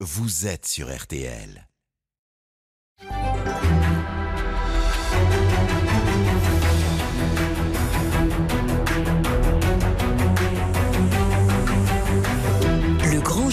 vous êtes sur RTL.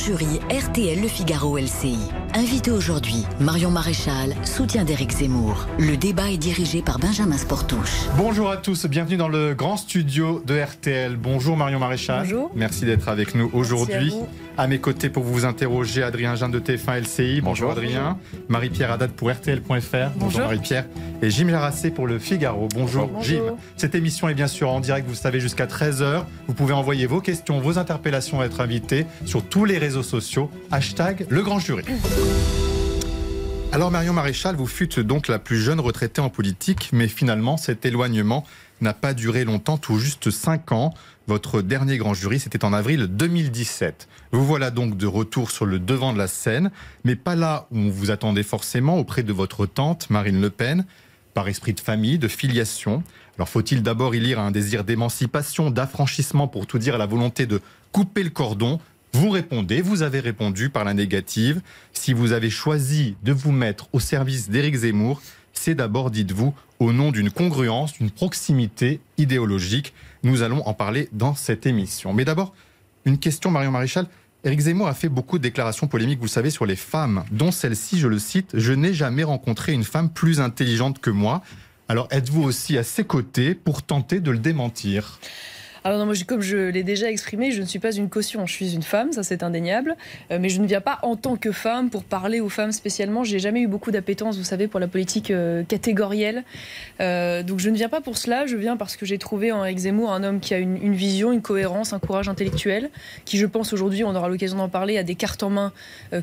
Jury RTL Le Figaro LCI. Invité aujourd'hui, Marion Maréchal, soutien d'Éric Zemmour. Le débat est dirigé par Benjamin Sportouche. Bonjour à tous, bienvenue dans le grand studio de RTL. Bonjour Marion Maréchal. Bonjour. Merci d'être avec nous aujourd'hui. vous. À mes côtés pour vous interroger, Adrien Jean de TF1 LCI. Bonjour, Adrien. Marie-Pierre Haddad pour RTL.fr. Bonjour, Bonjour. Marie-Pierre. Et Jim Jarassé pour le Figaro. Bonjour, Bonjour. Jim. Cette émission est bien sûr en direct, vous le savez, jusqu'à 13h. Vous pouvez envoyer vos questions, vos interpellations à être invité sur tous les réseaux sociaux. Hashtag le grand jury. Alors Marion Maréchal, vous fûtes donc la plus jeune retraitée en politique, mais finalement cet éloignement n'a pas duré longtemps, tout juste 5 ans. Votre dernier grand jury, c'était en avril 2017. Vous voilà donc de retour sur le devant de la scène, mais pas là où on vous attendait forcément, auprès de votre tante Marine Le Pen, par esprit de famille, de filiation. Alors faut-il d'abord y lire un désir d'émancipation, d'affranchissement, pour tout dire, la volonté de couper le cordon vous répondez, vous avez répondu par la négative. Si vous avez choisi de vous mettre au service d'Éric Zemmour, c'est d'abord, dites-vous, au nom d'une congruence, d'une proximité idéologique. Nous allons en parler dans cette émission. Mais d'abord, une question, Marion Maréchal. Éric Zemmour a fait beaucoup de déclarations polémiques, vous savez, sur les femmes, dont celle-ci, je le cite, Je n'ai jamais rencontré une femme plus intelligente que moi. Alors êtes-vous aussi à ses côtés pour tenter de le démentir? Alors non, moi, comme je l'ai déjà exprimé, je ne suis pas une caution. Je suis une femme, ça c'est indéniable. Euh, mais je ne viens pas en tant que femme pour parler aux femmes spécialement. J'ai jamais eu beaucoup d'appétence, vous savez, pour la politique euh, catégorielle. Euh, donc je ne viens pas pour cela. Je viens parce que j'ai trouvé en Eric Zemmour un homme qui a une, vision, une cohérence, un courage intellectuel, qui je pense aujourd'hui, on aura l'occasion d'en parler, a des cartes en main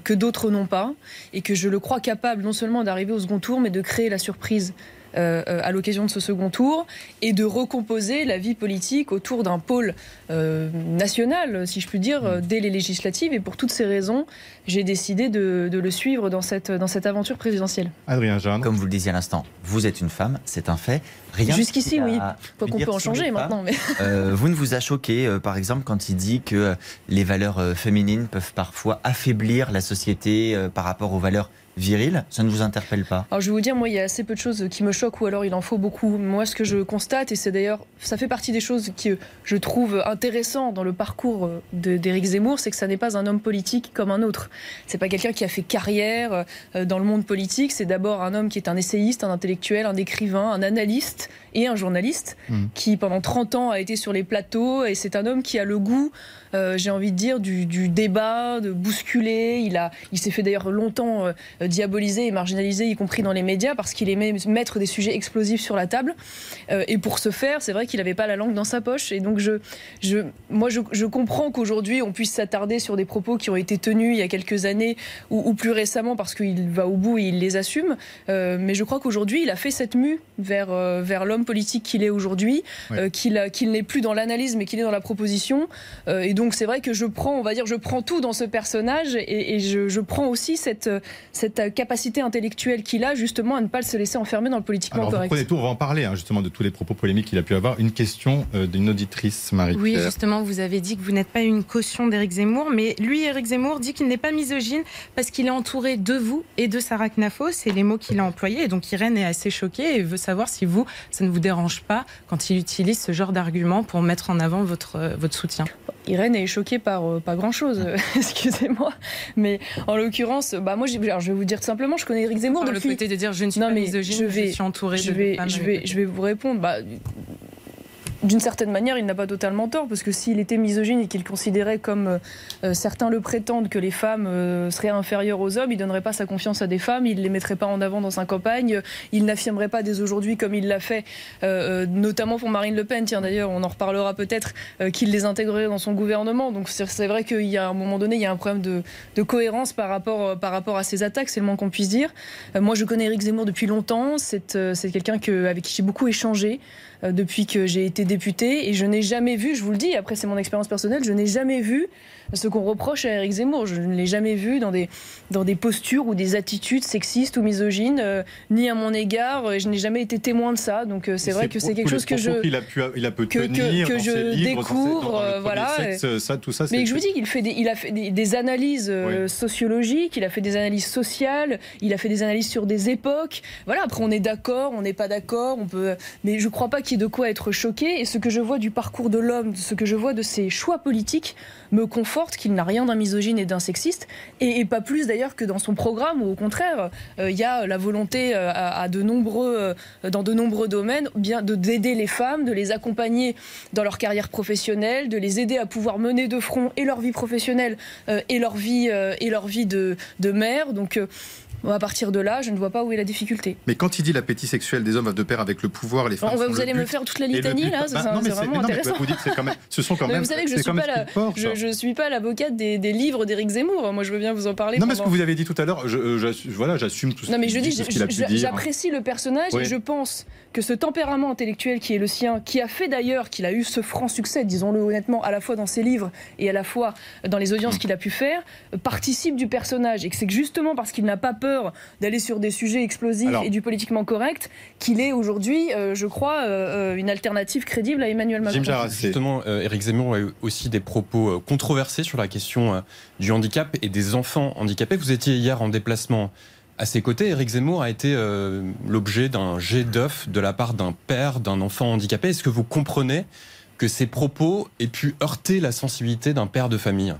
que d'autres n'ont pas, et que je le crois capable non seulement d'arriver au second tour, mais de créer la surprise. Euh, euh, à l'occasion de ce second tour et de recomposer la vie politique autour d'un pôle euh, national, si je puis dire, euh, dès les législatives. Et pour toutes ces raisons, j'ai décidé de, de le suivre dans cette, dans cette aventure présidentielle. Adrien Jeanne. Comme vous le disiez à l'instant, vous êtes une femme, c'est un fait. Rien Jusqu'ici, ne oui. a- Quoi qu'on peut en changer maintenant. Mais... euh, vous ne vous a choqué, euh, par exemple, quand il dit que les valeurs euh, féminines peuvent parfois affaiblir la société euh, par rapport aux valeurs viriles Ça ne vous interpelle pas? Alors je vais vous dire, moi, il y a assez peu de choses qui me choquent ou alors il en faut beaucoup. Moi, ce que je constate, et c'est d'ailleurs, ça fait partie des choses que je trouve intéressant dans le parcours euh, d'Éric Zemmour, c'est que ça n'est pas un homme politique comme un autre. C'est pas quelqu'un qui a fait carrière euh, dans le monde politique. C'est d'abord un homme qui est un essayiste, un intellectuel, un écrivain, un analyste et un journaliste Mm. qui pendant 30 ans a été sur les plateaux et c'est un homme qui a le goût, euh, j'ai envie de dire, du, du débat, de bousculer. Il a, il s'est fait d'ailleurs longtemps euh, diabolisé et marginalisé, y compris dans les médias, parce qu'il aimait mettre des sujets explosifs sur la table. Euh, et pour ce faire, c'est vrai qu'il n'avait pas la langue dans sa poche. Et donc, je, je, moi, je, je comprends qu'aujourd'hui, on puisse s'attarder sur des propos qui ont été tenus il y a quelques années ou, ou plus récemment, parce qu'il va au bout et il les assume. Euh, mais je crois qu'aujourd'hui, il a fait cette mue vers, vers l'homme politique qu'il est aujourd'hui, euh, qu'il qu'il n'est plus dans l'analyse, mais qu'il est dans la proposition. Et donc, c'est vrai que je prends, on va dire, je prends tout dans ce personnage et, et je, je prends aussi cette, cette capacité intellectuelle qu'il a justement à ne pas se laisser enfermer dans le politiquement Alors, vous correct. prenez tout, on va en parler hein, justement de tous les propos polémiques qu'il a pu avoir. Une question euh, d'une auditrice, marie Oui, justement, vous avez dit que vous n'êtes pas une caution d'Éric Zemmour, mais lui, Éric Zemmour, dit qu'il n'est pas misogyne parce qu'il est entouré de vous et de Sarah Knafo. C'est les mots qu'il a employés. Et donc, Irène est assez choquée et veut savoir si vous, ça ne vous dérange pas quand il utilise ce genre d'argument pour mettre en avant votre, euh, votre soutien. Irène est choquée par euh, pas grand chose, excusez-moi. Mais en l'occurrence, bah moi, alors, je vais vous dire tout simplement, je connais Éric Zemmour Par le depuis. côté de dire je ne suis Non, pas mais misogyne, je je, vais- suis entourée je de vais, femmes. je vais, je vais vous répondre. Bah, d'une certaine manière, il n'a pas totalement tort, parce que s'il était misogyne et qu'il considérait, comme euh, euh, certains le prétendent, que les femmes euh, seraient inférieures aux hommes, il donnerait pas sa confiance à des femmes, il les mettrait pas en avant dans sa campagne, il n'affirmerait pas dès aujourd'hui, comme il l'a fait, euh, euh, notamment pour Marine Le Pen. Tiens, d'ailleurs, on en reparlera peut-être, euh, qu'il les intégrerait dans son gouvernement. Donc c'est vrai qu'il y a un moment donné, il y a un problème de, de cohérence par rapport, euh, par rapport à ces attaques, c'est le moins qu'on puisse dire. Euh, moi, je connais Éric Zemmour depuis longtemps. C'est euh, quelqu'un que, avec qui j'ai beaucoup échangé euh, depuis que j'ai été députée. Et je n'ai jamais vu, je vous le dis, après c'est mon expérience personnelle, je n'ai jamais vu ce qu'on reproche à Eric Zemmour. Je ne l'ai jamais vu dans des, dans des postures ou des attitudes sexistes ou misogynes, euh, ni à mon égard. Je n'ai jamais été témoin de ça. Donc euh, c'est vrai que c'est quelque chose que je. Il a pu, il a pu que, tenir que, je livres, découvre. ses- dans euh, voilà. sexe, ça, tout ça, Mais je vous dis qu'il fait des, il a fait des, des analyses euh, Oui. sociologiques, il a fait des analyses sociales, il a fait des analyses sur des époques. Voilà, après on est d'accord, on n'est pas d'accord, on peut. Mais je crois pas qu'il y ait de quoi être choqué. Et ce que je vois du parcours de l'homme, ce que je vois de ses choix politiques, me conforte qu'il n'a rien d'un misogyne et d'un sexiste, et, pas plus d'ailleurs que dans son programme, où au contraire, euh, il y a la volonté euh, à, de nombreux, euh, dans de nombreux domaines, bien de d'aider les femmes, de les accompagner dans leur carrière professionnelle, de les aider à pouvoir mener de front et leur vie professionnelle et leur vie et leur vie de, de mère. Donc bon, à partir de là, je ne vois pas où est la difficulté. Mais quand il dit l'appétit sexuel des hommes va de pair avec le pouvoir, les femmes. On va- sont vous le allez me faire toute la litanie but- là, Bah, ça, non, mais c'est vraiment mais non, mais intéressant. Vous dites que quand même, ce sont quand Mais même. vous savez que je c'est suis la, je, je suis pas l'avocate des, des livres d'Éric Zemmour. Moi, je veux bien vous en parler. Non, mais ce que pendant- vous avez dit tout à l'heure, je, euh, j'assume- voilà, j'assume tout ce Non mais je dis, j'apprécie le personnage Oui. et je pense que ce tempérament intellectuel qui est le sien, qui a fait d'ailleurs qu'il a eu ce franc succès, disons-le honnêtement, à la fois dans ses livres et à la fois dans les audiences qu'il a pu faire, euh, participe du personnage et que c'est justement parce qu'il n'a pas peur d'aller sur des sujets explosifs Alors- et du politiquement correct qu'il est aujourd'hui, euh, je crois, euh, euh, une alternative crédible à Emmanuel Macron. Justement, Éric Zemmour a eu aussi des propos controversés sur la question du handicap et des enfants handicapés. Vous étiez hier en déplacement à ses côtés. Éric Zemmour a été euh, l'objet d'un jet d'œuf de la part d'un père d'un enfant handicapé. Est-ce que vous comprenez que ces propos aient pu heurter la sensibilité d'un père de famille?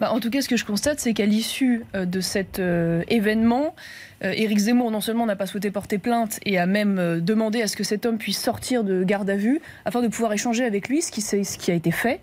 Bah, en tout cas, ce que je constate, c'est qu'à l'issue euh, de cet euh, événement, euh, Éric Zemmour non seulement n'a pas souhaité porter plainte et a même demandé à ce que cet homme puisse sortir de garde à vue afin de pouvoir échanger avec lui, ce qui a été fait.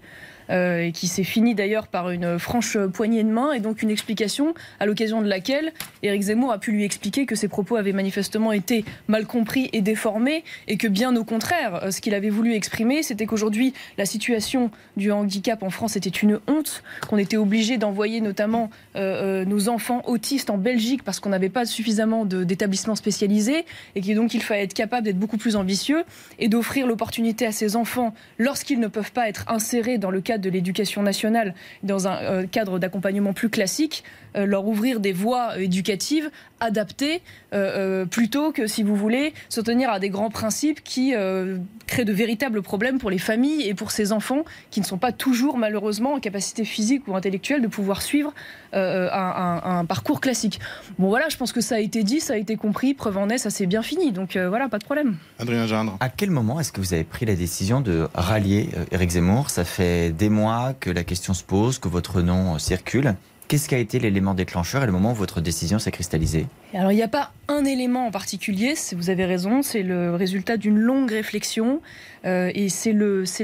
Euh, et qui s'est fini d'ailleurs par une franche poignée de main et donc une explication à l'occasion de laquelle Éric Zemmour a pu lui expliquer que ses propos avaient manifestement été mal compris et déformés et que bien au contraire, euh, ce qu'il avait voulu exprimer, c'était qu'aujourd'hui la situation du handicap en France était une honte, qu'on était obligé d'envoyer notamment euh, nos enfants autistes en Belgique parce qu'on n'avait pas suffisamment d'établissements spécialisés et que donc il fallait être capable d'être beaucoup plus ambitieux et d'offrir l'opportunité à ces enfants, lorsqu'ils ne peuvent pas être insérés dans le cadre de l'éducation nationale, dans un euh, cadre d'accompagnement plus classique, leur ouvrir des voies éducatives adaptées euh, euh, plutôt que, si vous voulez, se tenir à des grands principes qui euh, créent de véritables problèmes pour les familles et pour ces enfants qui ne sont pas toujours malheureusement en capacité physique ou intellectuelle de pouvoir suivre euh, un, un- un parcours classique. Bon voilà, je pense que ça a été dit, ça a été compris, preuve en est, ça s'est bien fini, donc euh, voilà, pas de problème. Adrien Gindre. À quel moment est-ce que vous avez pris la décision de rallier euh, Éric Zemmour? Ça fait des mois que la question se pose, que votre nom euh, circule. Qu'est-ce qui a été l'élément déclencheur et le moment où votre décision s'est cristallisée Alors il n'y a pas un élément en particulier, vous avez raison, c'est le résultat d'une longue réflexion euh, et c'est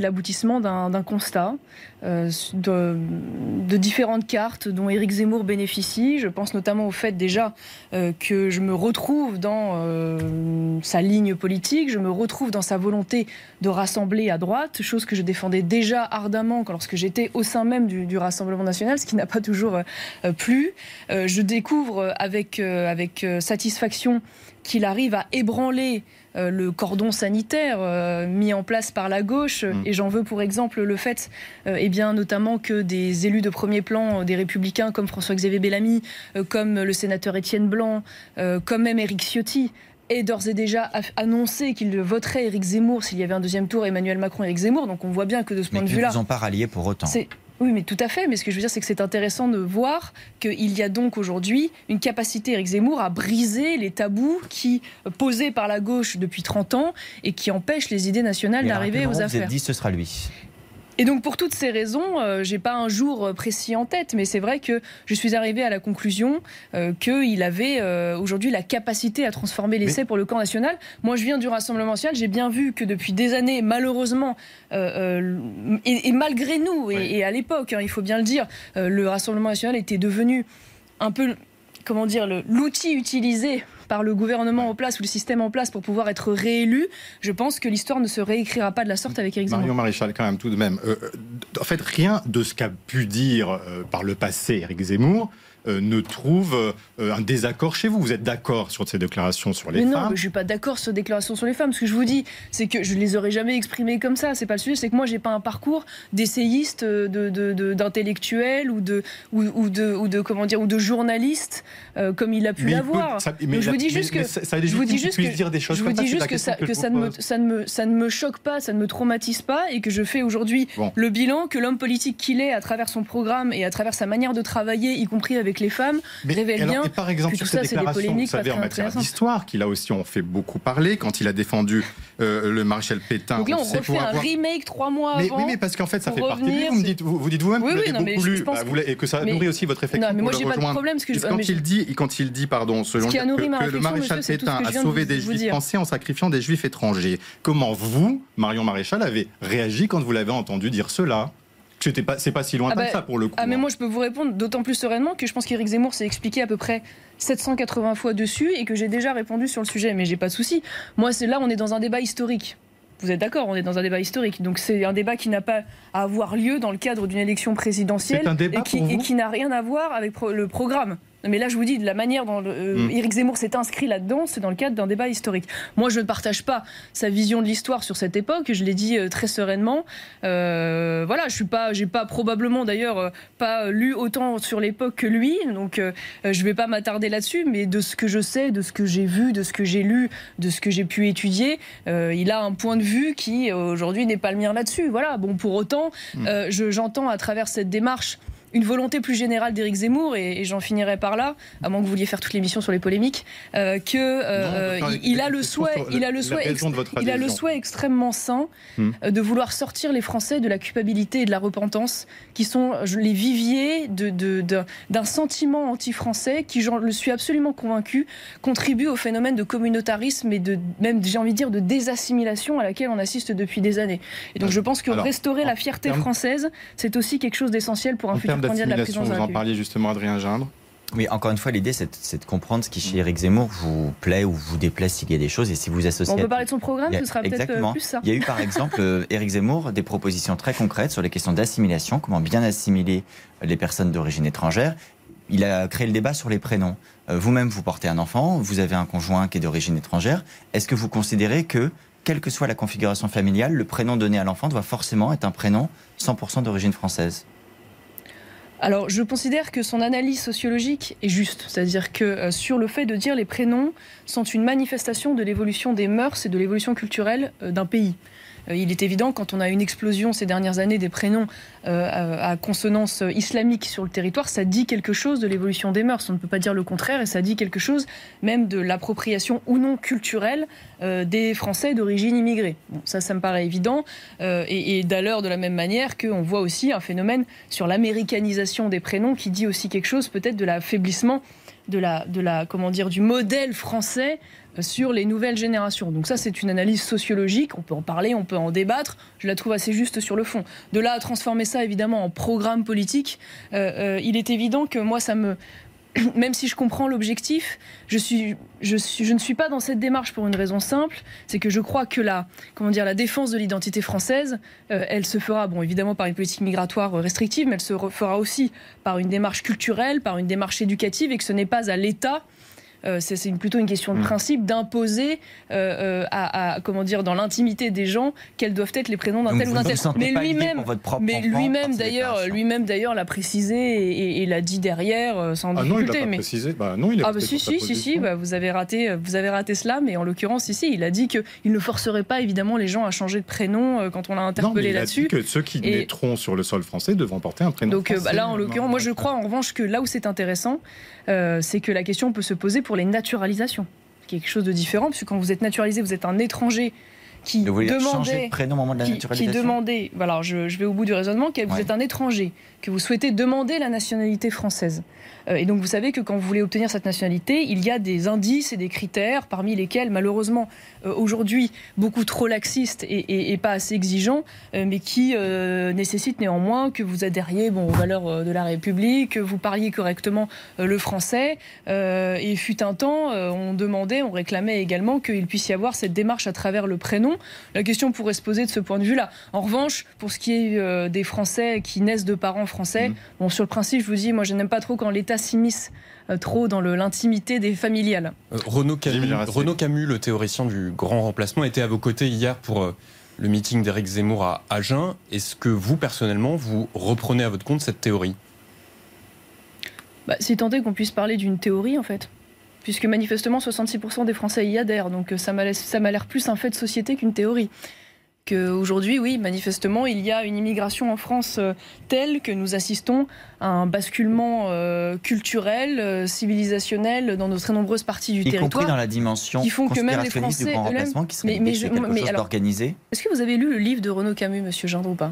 l'aboutissement d'un constat euh, de, différentes cartes dont Éric Zemmour bénéficie. Je pense notamment au fait déjà euh, que je me retrouve dans euh, sa ligne politique, je me retrouve dans sa volonté de rassembler à droite, chose que je défendais déjà ardemment lorsque j'étais au sein même du, Rassemblement national, ce qui n'a pas toujours plu. Je découvre avec, satisfaction qu'il arrive à ébranler euh, le cordon sanitaire euh, mis en place par la gauche. Mm. Et j'en veux pour exemple le fait, euh, eh bien, notamment que des élus de premier plan, euh, des républicains comme François-Xavier Bellamy, comme le sénateur Étienne Blanc, comme même Éric Ciotti, aient d'ores et déjà annoncé qu'ils voteraient Éric Zemmour s'il y avait un deuxième tour, Emmanuel Macron et Éric Zemmour. Donc on voit bien que de ce Mais point de ne vue-là, vous ont pas rallié pour autant oui, mais tout à fait. Mais ce que je veux dire, c'est que c'est intéressant de voir qu'il y a donc aujourd'hui une capacité, Éric Zemmour, à briser les tabous qui posés par la gauche depuis 30 ans et qui empêchent les idées nationales d'arriver aux moment Vous affaires. êtes dit ce sera lui. Et donc pour toutes ces raisons, euh, j'ai pas un jour euh, précis en tête, mais c'est vrai que je suis arrivée à la conclusion euh, qu'il avait euh, aujourd'hui la capacité à transformer l'essai pour le camp national. Moi, je viens du Rassemblement national, j'ai bien vu que depuis des années, malheureusement, et, et malgré nous, et, Oui. et à l'époque, hein, il faut bien le dire, le Rassemblement national était devenu un peu, comment dire, l'outil utilisé par le gouvernement en place ou le système en place pour pouvoir être réélu, je pense que l'histoire ne se réécrira pas de la sorte avec Éric Zemmour. Marion Maréchal, quand même, tout de même. Euh, euh, en fait, rien de ce qu'a pu dire euh, par le passé Éric Zemmour ne trouve euh, un désaccord chez vous. Vous êtes d'accord sur ces déclarations sur les mais femmes non, mais je suis pas d'accord sur ces déclarations sur les femmes. Ce que je vous dis, c'est que je les aurais jamais exprimées comme ça. C'est pas le sujet. C'est que moi, j'ai pas un parcours d'essayiste, de, de, d'intellectuel ou de, ou, ou, de, ou de comment dire, ou de journaliste euh, comme il a pu l'avoir. Je vous dis juste que je vous dis juste que dire des choses je vous dis juste que ça, que, ça ne me, ça ne me, ça ne me choque pas, ça ne me traumatise pas, et que je fais aujourd'hui le bilan que l'homme politique qu'il est, à travers son programme et à travers sa manière de travailler, y compris avec les femmes, révèle bien. Et par exemple, sur ces déclarations, vous savez, en matière d'histoire, qu'il a aussi on fait beaucoup parler quand il a défendu euh, le maréchal Pétain. Donc là, on refait un remake trois mois mais, avant. Oui, mais parce qu'en fait, ça fait partie de lui. Vous, me dites, vous, dites vous-même que vous beaucoup lu bah, et que ça nourrit aussi votre réflexion. Non, mais moi, j'ai pas de problème. que quand il dit, quand il dit, pardon, selon que, le maréchal Pétain a sauvé des juifs français en sacrifiant des juifs étrangers, comment vous, Marion Maréchal, avez réagi quand vous l'avez entendu dire cela? C'est pas, pas si lointain ah que bah, ça pour le coup. Ah, mais hein. moi, je peux vous répondre d'autant plus sereinement que je pense qu'Éric Zemmour s'est expliqué à peu près 780 fois dessus et que j'ai déjà répondu sur le sujet. Mais j'ai pas de souci. Moi, c'est là, on est dans un débat historique. Vous êtes d'accord, on est dans un débat historique. Donc c'est un débat qui n'a pas à avoir lieu dans le cadre d'une élection présidentielle et qui, et qui n'a rien à voir avec le programme. Mais là, je vous dis, de la manière dont euh, mm. Éric Zemmour s'est inscrit là-dedans, c'est dans le cadre d'un débat historique. Moi, je ne partage pas sa vision de l'histoire sur cette époque. Je l'ai dit euh, très sereinement. Euh, voilà, je suis pas, j'ai pas probablement d'ailleurs pas lu autant sur l'époque que lui, donc je vais pas m'attarder là-dessus. Mais de ce que je sais, de ce que j'ai vu, de ce que j'ai lu, de ce que j'ai pu étudier, il a un point de vue qui aujourd'hui n'est pas le mien là-dessus. Voilà. Bon, pour autant, mm. j'entends à travers cette démarche une volonté plus générale d'Éric Zemmour, et, j'en finirai par là, à moins que vous vouliez faire toute l'émission sur les polémiques, euh, que euh, il, a le souhait, il a le souhait, il a le souhait extrêmement sain euh, de vouloir sortir les Français de la culpabilité et de la repentance, qui sont les viviers d'un de, de, sentiment anti-français qui, j'en le suis absolument convaincu, contribue au phénomène de communautarisme et de même, j'ai envie de dire, de désassimilation à laquelle on assiste depuis des années. Et donc, je pense que restaurer la fierté française, c'est aussi quelque chose d'essentiel pour un futur d'assimilation, vous en parliez justement, Adrien Gindre. Oui, encore une fois, l'idée, c'est de comprendre ce qui, chez Éric Zemmour, vous plaît ou vous déplace s'il y a des choses et si vous associez. On peut parler de son programme, ce sera peut-être euh, plus ça. Il y a eu, par exemple, euh, Éric Zemmour, des propositions très concrètes sur les questions d'assimilation, comment bien assimiler les personnes d'origine étrangère. Il a créé le débat sur les prénoms. Euh, vous-même, vous portez un enfant, vous avez un conjoint qui est d'origine étrangère. Est-ce que vous considérez que, quelle que soit la configuration familiale, le prénom donné à l'enfant doit forcément être un prénom 100% d'origine française? Alors, je considère que son analyse sociologique est juste, c'est-à-dire que euh, sur le fait de dire les prénoms sont une manifestation de l'évolution des mœurs et de l'évolution culturelle euh, d'un pays. Euh, il est évident, quand on a une explosion ces dernières années des prénoms euh, à consonance islamique sur le territoire, ça dit quelque chose de l'évolution des mœurs. On ne peut pas dire le contraire et ça dit quelque chose même de l'appropriation ou non culturelle euh, des Français d'origine immigrée. ça, ça me paraît évident. et, et d'ailleurs, de la même manière qu'on voit aussi un phénomène sur l'américanisation des prénoms qui dit aussi quelque chose peut-être de l'affaiblissement de la, de la, comment dire, du modèle français sur les nouvelles générations. Donc ça, c'est une analyse sociologique. On peut en parler, on peut en débattre. Je la trouve assez juste sur le fond. De là à transformer ça évidemment en programme politique, euh, euh, il est évident que moi, ça me même si je comprends l'objectif, je, suis, je, suis, je ne suis pas dans cette démarche pour une raison simple, c'est que je crois que la, comment dire, la défense de l'identité française, euh, elle se fera, bon, évidemment par une politique migratoire restrictive, mais elle se fera aussi par une démarche culturelle, par une démarche éducative, et que ce n'est pas à l'État c'est plutôt une question de mm. principe d'imposer euh, euh, à, comment dire dans l'intimité des gens quels doivent être les prénoms d'un tel ou d'un tel. Mais lui-même, mais lui-même d'ailleurs, lui-même d'ailleurs l'a précisé et, l'a dit derrière sans ah difficulté. Non, il mais précisé. Bah non, il a ah bah si si si si, bah, vous avez raté, vous avez raté cela, mais en l'occurrence ici, il a dit que il ne forcerait pas évidemment les gens à changer de prénom quand on l'a interpellé là-dessus. Que ceux qui naîtront sur le sol français devront porter un prénom. Donc bah, là, en l'occurrence, moi je crois en revanche que là où c'est intéressant, c'est que la question peut se poser pour les naturalisations quelque chose de différent, puisque quand vous êtes naturalisé, vous êtes un étranger qui demandait, de prénom au moment de la qui, demandait, voilà, je, je, vais au bout du raisonnement, que vous êtes un étranger, que vous souhaitez demander la nationalité française. Euh, et donc vous savez que quand vous voulez obtenir cette nationalité, il y a des indices et des critères, parmi lesquels malheureusement euh, aujourd'hui beaucoup trop laxistes et, pas assez exigeants, euh, mais qui nécessitent néanmoins que vous adhériez bon, aux valeurs de la République, que vous parliez correctement le français. et fut un temps, on demandait, on réclamait également qu'il puisse y avoir cette démarche à travers le prénom non. La question pourrait se poser de ce point de vue-là. En revanche, pour ce qui est euh, des Français qui naissent de parents français, Mhm. bon, sur le principe, je vous dis, moi, je n'aime pas trop quand l'État s'immisce euh, trop dans l'intimité des familiales. Euh, Renaud Camus. Renaud le théoricien du grand remplacement, était à vos côtés hier pour euh, le meeting d'Éric Zemmour à Agen. Est-ce que vous, personnellement, vous reprenez à votre compte cette théorie? Bah, si tant est qu'on puisse parler d'une théorie, en fait. Puisque manifestement, 66% des Français y adhèrent. Donc euh, ça m'a l'air plus un fait de société qu'une théorie. Qu'aujourd'hui, oui, manifestement, il y a une immigration en France euh, telle que nous assistons à un basculement euh, culturel, euh, civilisationnel dans de très nombreuses parties du Y compris territoire. dans la dimension qui font que même les conspirationniste du Français grand remplacement qui serait Mais- mais je- quelque mais chose alors- d'organisé. Est-ce que vous avez lu le livre de Renaud Camus, Monsieur Gindre, ou pas?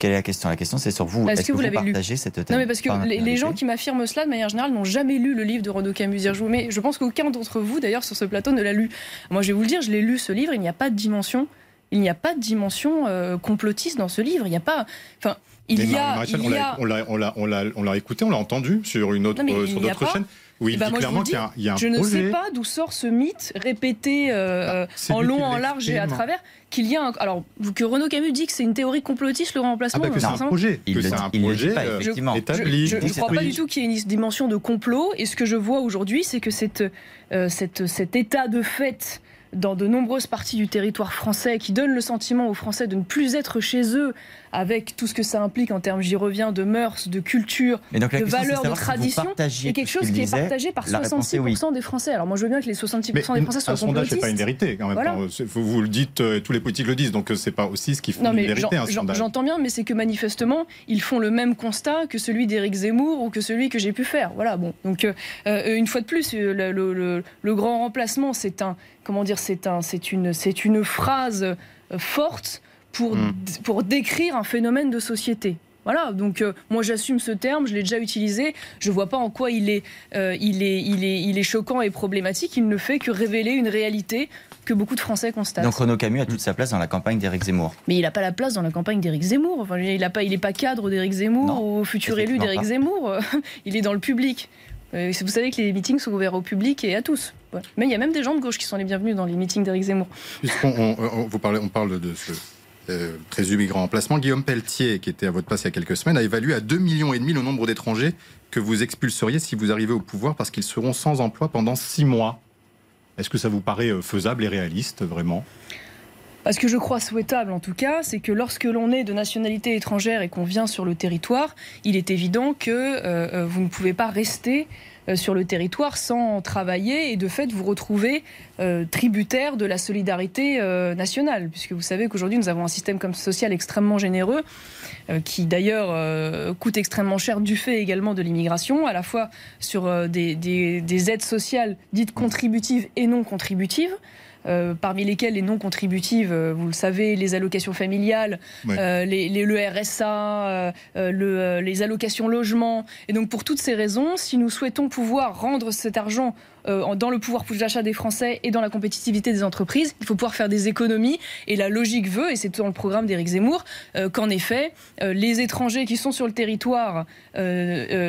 Quelle est la question? La question, c'est sur vous. Est-ce que vous l'avez lu? partagez cette thèse Non, mais parce que les, les gens qui m'affirment cela, de manière générale, n'ont jamais lu le livre de Renaud Camus. Je, mais je pense qu'aucun d'entre vous, d'ailleurs, sur ce plateau, ne l'a lu. Moi, je vais vous le dire, je l'ai lu, ce livre, il n'y a pas de dimension. Il n'y a pas de dimension euh, complotiste dans ce livre. Il n'y a pas. Enfin, il Mais y a. Maréchal, il on l'a- a- on l'a- on l'a- on l'a on l'a écouté, on l'a entendu sur une autre, Non, mais euh, sur d'autres pas. chaînes où Eh ben, je clairement vous qu'il y a un, il y a un Je ne sais pas d'où sort ce mythe répété euh, Bah, en long, en large et à travers qu'il y a un, alors que Renaud Camus dit que c'est une théorie complotiste le Ah remplacement. bah que c'est un projet, Il que c'est un projet pas, euh, effectivement. établi. Je ne crois pas du tout qu'il y ait une dimension de complot. Et ce que je vois aujourd'hui, c'est que cette, euh, cette- cet état de fait dans de nombreuses parties du territoire français qui donne le sentiment aux Français de ne plus être chez eux avec tout ce que ça implique en termes, j'y reviens, de mœurs, de culture, Et donc la de valeurs, de savoir si et quelque chose qui est partagé par La réponse est 66% des Français. Alors moi je veux bien que les 66% Mais des Français un soient sondage, c'est complotistes. pas une vérité en même Voilà. temps. C'est- Vous, vous le dites, euh, tous les politiques le disent, donc euh, c'est pas aussi ce qui fait Non une mais vérité j'en- un j'en- sondage. j'entends bien, mais c'est que manifestement ils font le même constat que celui d'Éric Zemmour ou que celui que j'ai pu faire. Voilà, bon. Donc euh, une fois de plus, le, le- le- le grand remplacement, c'est un, comment dire, c'est un, c'est une, c'est une phrase euh, forte pour Mm. pour décrire un phénomène de société. Voilà, donc euh, moi j'assume ce terme, je l'ai déjà utilisé. Je vois pas en quoi il est, euh, il est, il est, il est choquant et problématique. Il ne fait que révéler une réalité que beaucoup de Français constatent. Donc Renaud Camus a toute sa place dans la campagne d'Éric Zemmour. Mais il n'a pas la place dans la campagne d'Éric Zemmour. Enfin, il n'est pas, il est pas cadre d'Éric Zemmour Non, ou futur élu d'Éric. Zemmour. il est dans le public. Euh, Vous savez que les meetings sont ouverts au public et à tous. Mais il y a même des gens de gauche qui sont les bienvenus dans les meetings d'Éric Zemmour. Puisqu'on on- parle de ce euh, présumé grand remplacement, Guillaume Pelletier, qui était à votre place il y a quelques semaines, a évalué à 2,5 millions le nombre d'étrangers que vous expulseriez si vous arrivez au pouvoir parce qu'ils seront sans emploi pendant six mois. Est-ce que ça vous paraît euh, faisable et réaliste, vraiment? Parce que je crois souhaitable, en tout cas, c'est que lorsque l'on est de nationalité étrangère et qu'on vient sur le territoire, il est évident que euh, euh, vous ne pouvez pas rester euh, sur le territoire sans travailler et de fait vous retrouver euh, tributaire de la solidarité nationale, puisque vous savez qu'aujourd'hui nous avons un système comme social extrêmement généreux, qui d'ailleurs coûte extrêmement cher du fait également de l'immigration, à la fois sur des aides sociales dites contributives et non contributives. Euh, parmi lesquelles les non contributives, euh, vous le savez, les allocations familiales, euh, les, les- le RSA, le, les allocations logement. Et donc pour toutes ces raisons, si nous souhaitons pouvoir rendre cet argent euh, dans le pouvoir d'achat des Français et dans la compétitivité des entreprises, il faut pouvoir faire des économies. Et la logique veut, et c'est dans le programme d'Éric Zemmour, euh, qu'en effet, euh, les étrangers qui sont sur le territoire,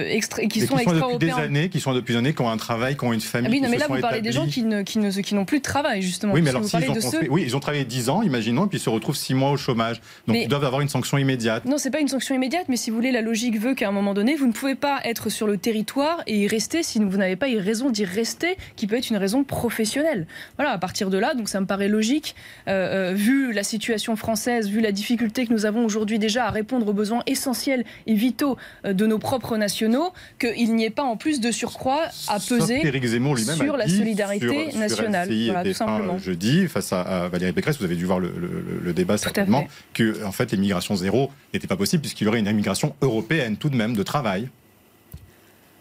extra- qui sont qui sont depuis des années, qui sont depuis des années, qui ont un travail, qui ont une famille. Ah oui, non, mais là, vous parlez des gens établis. qui ne- qui ne- qui n'ont plus de travail, justement. Oui, mais alors ont ceux- oui, ils ont travaillé 10 ans, imaginons, et puis ils se retrouvent 6 mois au chômage. Donc Mais- ils doivent avoir une sanction immédiate. Non, c'est pas une sanction immédiate, mais si vous voulez, la logique veut qu'à un moment donné, vous ne pouvez pas être sur le territoire et y rester si vous n'avez pas raison d'y rester, qui peut être une raison professionnelle. Voilà, à partir de là, donc ça me paraît logique, euh, euh, vu la situation française, vu la difficulté que nous avons aujourd'hui déjà à répondre aux besoins essentiels et vitaux euh, de nos propres nationaux, qu'il n'y ait pas en plus de surcroît à peser. sur a la solidarité sur- sur nationale. LCI Voilà, et tout TF1, simplement. jeudi, face à, à Valérie Pécresse, vous avez dû voir le, le- le débat certainement, que en fait l'immigration zéro n'était pas possible puisqu'il y aurait une immigration européenne tout de même de travail.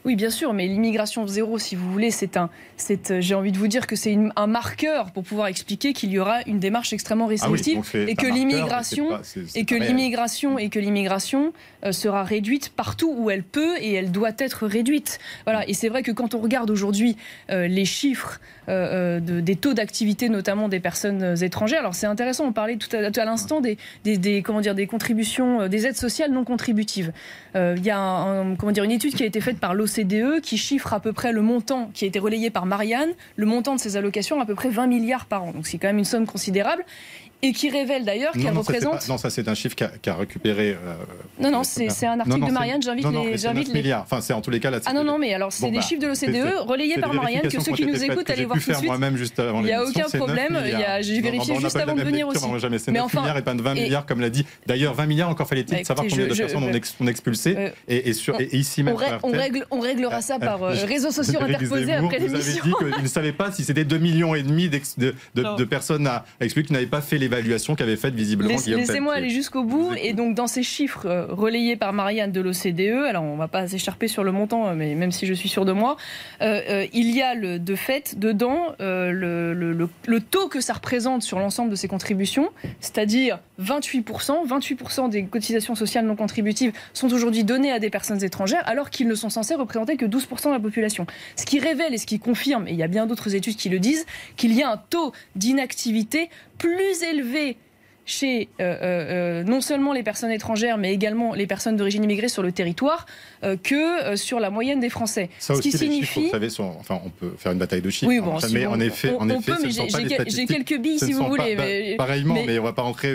Oui, bien sûr, mais l'immigration zéro, si vous voulez, c'est un, c'est, euh, j'ai envie de vous dire que c'est un marqueur pour pouvoir expliquer qu'il y aura une démarche extrêmement restrictive donc c'est et que l'immigration et que l'immigration et que l'immigration sera réduite partout où elle peut et elle doit être réduite. Voilà. Et c'est vrai que quand on regarde aujourd'hui euh, les chiffres de- des taux d'activité, notamment des personnes euh, étrangères, alors c'est intéressant. On parlait tout à, à l'instant des, des, contributions, euh, des aides sociales non contributives. Euh, Il y a comment dire une étude qui a été faite par l'OCDE qui chiffre à peu près le montant qui a été relayé par Marianne, le montant de ces allocations à peu près 20 milliards par an. Donc c'est quand même une somme considérable et qui révèle d'ailleurs qu'elle représente. non, ça c'est un chiffre qu'a récupéré. Euh, non, non, c'est un article de Marianne. J'invite les. J'invite les... milliards. Enfin, c'est en tous les cas là. Ah non, non, mais alors c'est des bah, chiffres de l'OCDE relayés par Marianne que ceux qui nous écoutent allez voir tout de suite. Il n'y a aucun problème. J'ai vérifié juste avant de venir aussi. Mais enfin, milliards et pas de 20 milliards comme l'a dit. D'ailleurs, 20 milliards encore fallait-il bah, savoir combien de personnes on expulsé euh, et ici même. On réglera ça par euh, réseaux sociaux interposés après l'émission. Vous avez dit qu'il ne savait pas si c'était 2 millions et demi de personnes à expliquer qui n'avaient pas fait l'évaluation qu'avait fait visiblement Laissez-moi aller jusqu'au bout. Et donc, dans ces chiffres euh, relayés par Marianne de l'OCDE, alors on ne va pas s'écharper sur le montant, euh, mais même si je suis sûr de moi, euh, il y a le, de fait dedans le, le, taux que ça représente sur l'ensemble de ces contributions, c'est-à-dire 28%. 28% des cotisations sociales non contributives sont aujourd'hui données à des personnes étrangères, alors qu'ils ne sont censés représenter que 12% de la population. Ce qui révèle et ce qui confirme, et il y a bien d'autres études qui le disent, qu'il y a un taux d'inactivité plus élevé chez euh, euh, euh, non seulement les personnes étrangères, mais également les personnes d'origine immigrée sur le territoire, que sur la moyenne des Français. Ça Ce qui signifie. vous savez, enfin, on peut faire une bataille de chiffres. Oui, bon, mais en effet, on, en effet, peut, j'ai quelques billes si vous voulez. Bah, mais, pareillement, mais, on ne va pas rentrer.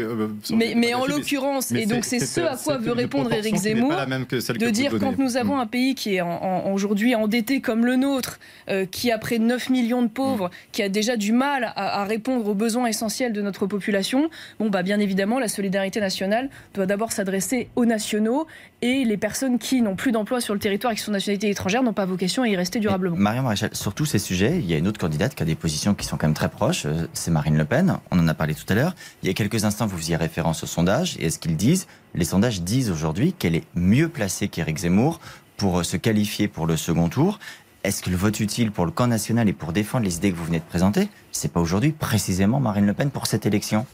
mais, mais en l'occurrence, et donc c'est ce à quoi veut répondre Éric Zemmour, de dire quand nous avons mm. un pays qui est aujourd'hui endetté comme le nôtre, qui a près de 9 millions de pauvres, mm. qui a déjà du mal à répondre aux besoins essentiels de notre population, bon, bah, bien évidemment, la solidarité nationale doit d'abord s'adresser aux nationaux et les personnes qui n'ont plus d'emploi sur le territoire et qui sont nationalité étrangère n'ont pas vocation à y rester durablement. Marion Maréchal, sur tous ces sujets, il y a une autre candidate qui a des positions qui sont quand même très proches, euh, c'est Marine Le Pen. On en a parlé tout à l'heure. Il y a quelques instants, vous faisiez référence au sondage. Et est-ce qu'ils disent Les sondages disent aujourd'hui qu'elle est mieux placée qu'Éric Zemmour pour euh, se qualifier pour le second tour. Est-ce que le vote utile pour le camp national et pour défendre les idées que vous venez de présenter, c'est pas aujourd'hui précisément Marine Le Pen pour cette élection?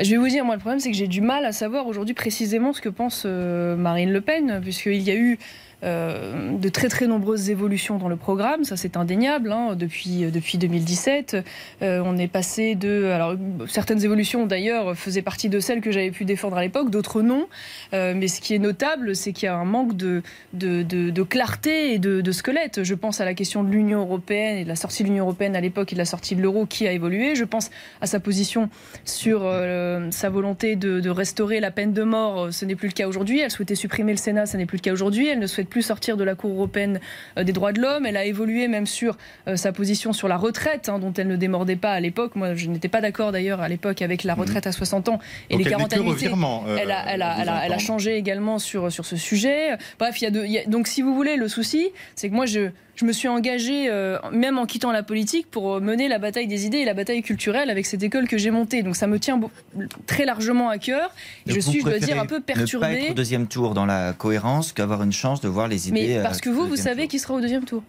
Je vais vous dire, moi, le problème, c'est que j'ai du mal à savoir aujourd'hui précisément ce que pense euh, Marine Le Pen, puisqu'il y a eu euh, de très très nombreuses évolutions dans le programme, ça c'est indéniable. Hein, depuis, depuis 2017, euh, on est passé de. Alors, certaines évolutions d'ailleurs faisaient partie de celles que j'avais pu défendre à l'époque, d'autres non. Euh, mais ce qui est notable, c'est qu'il y a un manque de, de, de, clarté et de, squelette. Je pense à la question de l'Union européenne et de la sortie de l'Union européenne à l'époque et de la sortie de l'euro qui a évolué. Je pense à sa position sur sa volonté de, restaurer la peine de mort. Ce n'est plus le cas aujourd'hui. Elle souhaitait supprimer le Sénat, ce n'est plus le cas aujourd'hui. Elle ne plus sortir de la Cour européenne euh, des droits de l'homme. Elle a évolué même sur euh, sa position sur la retraite, hein, dont elle ne démordait pas à l'époque. Moi, je n'étais pas d'accord d'ailleurs à l'époque avec la retraite à 60 ans et les 40 annuités. Euh, elle, a, elle, a, elle, a, changé également sur, sur ce sujet. Bref, il y a, de, il y a donc si vous voulez, le souci, c'est que moi, je, je me suis engagée, euh, même en quittant la politique, pour mener la bataille des idées et la bataille culturelle avec cette école que j'ai montée. Donc ça me tient très largement à cœur. je suis, je dois dire, un peu perturbée. Ne pas être au deuxième tour dans la cohérence qu'avoir une chance de voir les idées. Mais parce que vous, vous savez qui sera au deuxième tour.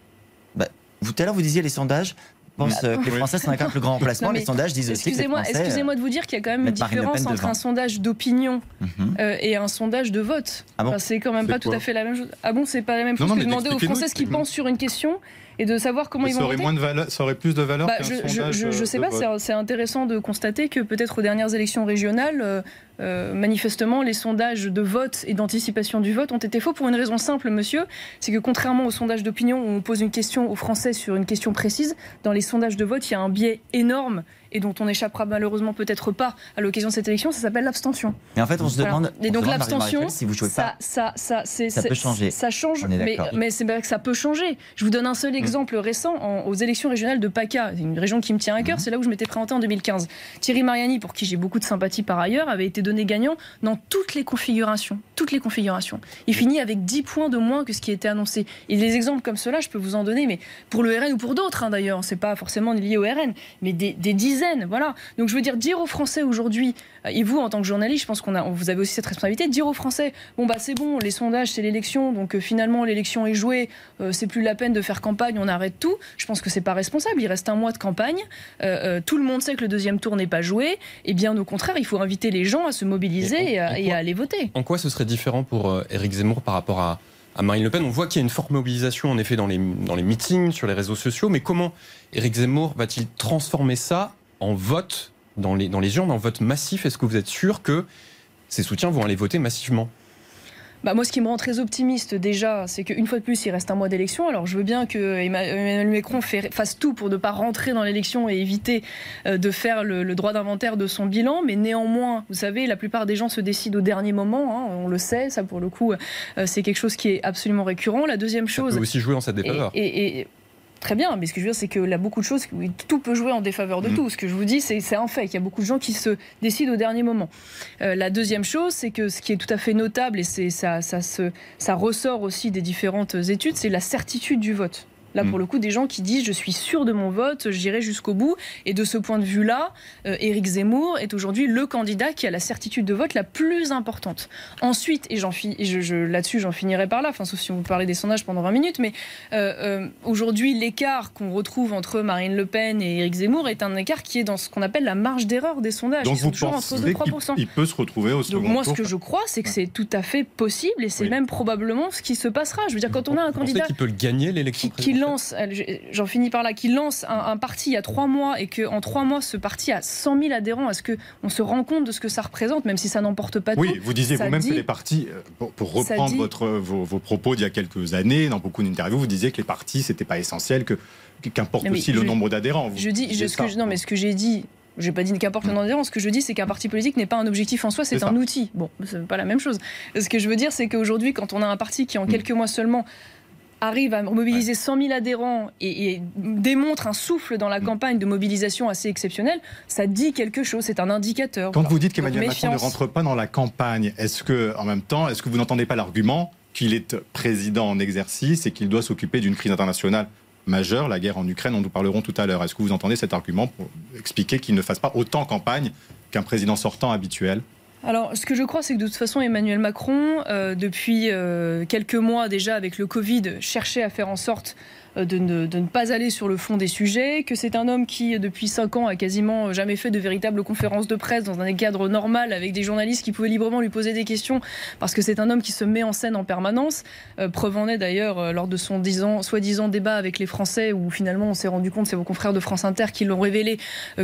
Bah, vous, tout à l'heure, vous disiez les sondages pense que les Français sont avec plus grand remplacement. les sondages disent aussi Excusez-moi excusez de vous dire qu'il y a quand même une différence entre un sondage d'opinion mhm. euh, et un sondage de vote. Ah c'est quand même pas tout à fait la même chose. Ah bon, c'est pas la même chose que demander aux Français ce qu'ils pensent sur une question et de savoir comment ils vont aurait Moins de valeur, ça aurait plus de valeur bah, je, je, je, sais pas, c'est intéressant de constater que peut-être aux dernières élections régionales, euh, manifestement, les sondages de vote et d'anticipation du vote ont été faux pour une raison simple, monsieur. C'est que contrairement aux sondages d'opinion où on pose une question aux Français sur une question précise, dans les sondages de vote, il y a un biais énorme et dont on échappera malheureusement peut-être pas à l'occasion de cette élection, ça s'appelle l'abstention. Et en fait, on se demande. Et donc l'abstention, si vous jouez ça, ça, ça, ça peut changer. Ça change, mais, mais c'est vrai que ça peut changer. Je vous donne un seul mm. exemple récent aux élections régionales de PACA, une région qui me tient à cœur. Mm. C'est là où je m'étais présenté en 2015. Thierry Mariani, pour qui j'ai beaucoup de sympathie par ailleurs, avait été donné gagnant dans toutes les configurations, toutes les configurations. Il finit avec 10 points de moins que ce qui était annoncé. Et des exemples comme cela, je peux vous en donner, mais pour le RN ou pour d'autres hein, d'ailleurs, c'est pas forcément lié au RN, mais des, des dizaines, voilà. Donc je veux dire, dire aux Français aujourd'hui, euh, et vous en tant que journaliste, je pense qu'on a, vous avez aussi cette responsabilité, de dire aux Français, bon bah c'est bon, les sondages c'est l'élection, donc euh, finalement l'élection est jouée, euh, c'est plus la peine de faire campagne, on arrête tout. Je pense que c'est pas responsable. Il reste un mois de campagne, tout le monde sait que le deuxième tour n'est pas joué, et bien au contraire, il faut inviter les gens à se mobiliser et, à, aller voter. En quoi ce serait différent pour Éric Zemmour par rapport à à Marine Le Pen? On voit qu'il y a une forte mobilisation en effet dans les, dans les meetings, sur les réseaux sociaux, mais comment Éric Zemmour va-t-il transformer ça en vote dans les, dans les urnes, en vote massif? Est-ce que vous êtes sûr que ces soutiens vont aller voter massivement? Bah, Moi, ce qui me rend très optimiste déjà, c'est qu'une fois de plus, il reste un mois d'élection. Alors, je veux bien que Emmanuel Macron fasse tout pour ne pas rentrer dans l'élection et éviter euh, de faire le, droit d'inventaire de son bilan. Mais néanmoins, vous savez, la plupart des gens se décident au dernier moment. Hein, on le sait, ça pour le coup, euh, c'est quelque chose qui est absolument récurrent. La deuxième chose. Ça peut aussi jouer en sa défaveur. et, Très bien, mais ce que je veux dire, c'est qu'il y a beaucoup de choses, tout peut jouer en défaveur de mm. tout. Ce que je vous dis, c'est un fait, qu'il y a beaucoup de gens qui se décident au dernier moment. Euh, la deuxième chose, c'est que ce qui est tout à fait notable, et ça, ça, ça ressort aussi des différentes études, c'est la certitude du vote. Là, pour mm. le coup, des gens qui disent je suis sûr de mon vote, j'irai jusqu'au bout. Et de ce point de vue-là, euh, Éric Zemmour est aujourd'hui le candidat qui a la certitude de vote la plus importante. Ensuite, et, je, là-dessus, j'en finirai par là, enfin, sauf si on vous parlez des sondages pendant 20 minutes, mais euh, euh, aujourd'hui, l'écart qu'on retrouve entre Marine Le Pen et Éric Zemmour est un écart qui est dans ce qu'on appelle la marge d'erreur des sondages. Donc vous pensez qu'il peut se retrouver au second Donc moi, ce que je crois, c'est que c'est tout à fait possible et c'est même probablement ce qui se passera. Je veux dire, quand on a un candidat qui peut le gagner l'élection j'en finis par là, qui lance un, parti il y a trois mois et qu'en trois mois, ce parti a 100 000 adhérents, est-ce qu'on se rend compte de ce que ça représente, même si ça n'emporte pas tout? Oui, vous disiez vous-même que les partis, euh, pour, reprendre votre, vos, propos d'il y a quelques années, dans beaucoup d'interviews, vous disiez que les partis, c'était pas essentiel, que qu'importe aussi le nombre d'adhérents. Je dis, ce que non, mais ce que j'ai dit, je n'ai pas dit qu'importe le nombre d'adhérents. Ce que je dis, c'est qu'un parti politique n'est pas un objectif en soi, c'est un outil. Bon, ce n'est pas la même chose. Ce que je veux dire, c'est qu'aujourd'hui, quand on a un parti qui, en mm. quelques mois seulement, arrive à mobiliser 100 000 adhérents et, démontre un souffle dans la mm. campagne de mobilisation assez exceptionnel, ça dit quelque chose, c'est un indicateur. Quand vous dites qu'Emmanuel Macron ne rentre pas dans la campagne, est-ce que, en même temps, est-ce que vous n'entendez pas l'argument qu'il est président en exercice et qu'il doit s'occuper d'une crise internationale majeure, la guerre en Ukraine, dont nous parlerons tout à l'heure? Est-ce que vous entendez cet argument pour expliquer qu'il ne fasse pas autant campagne qu'un président sortant habituel? Alors, ce que je crois, c'est que de toute façon, Emmanuel Macron, euh, depuis euh, quelques mois déjà avec le Covid, cherchait à faire en sorte euh, de ne, pas aller sur le fond des sujets, que c'est un homme qui, depuis cinq ans, a quasiment jamais fait de véritables conférences de presse dans un cadre normal avec des journalistes qui pouvaient librement lui poser des questions, parce que c'est un homme qui se met en scène en permanence. Euh, preuve en est d'ailleurs euh, lors de son soi-disant débat avec les Français, où finalement on s'est rendu compte, c'est vos confrères de France Inter qui l'ont révélé,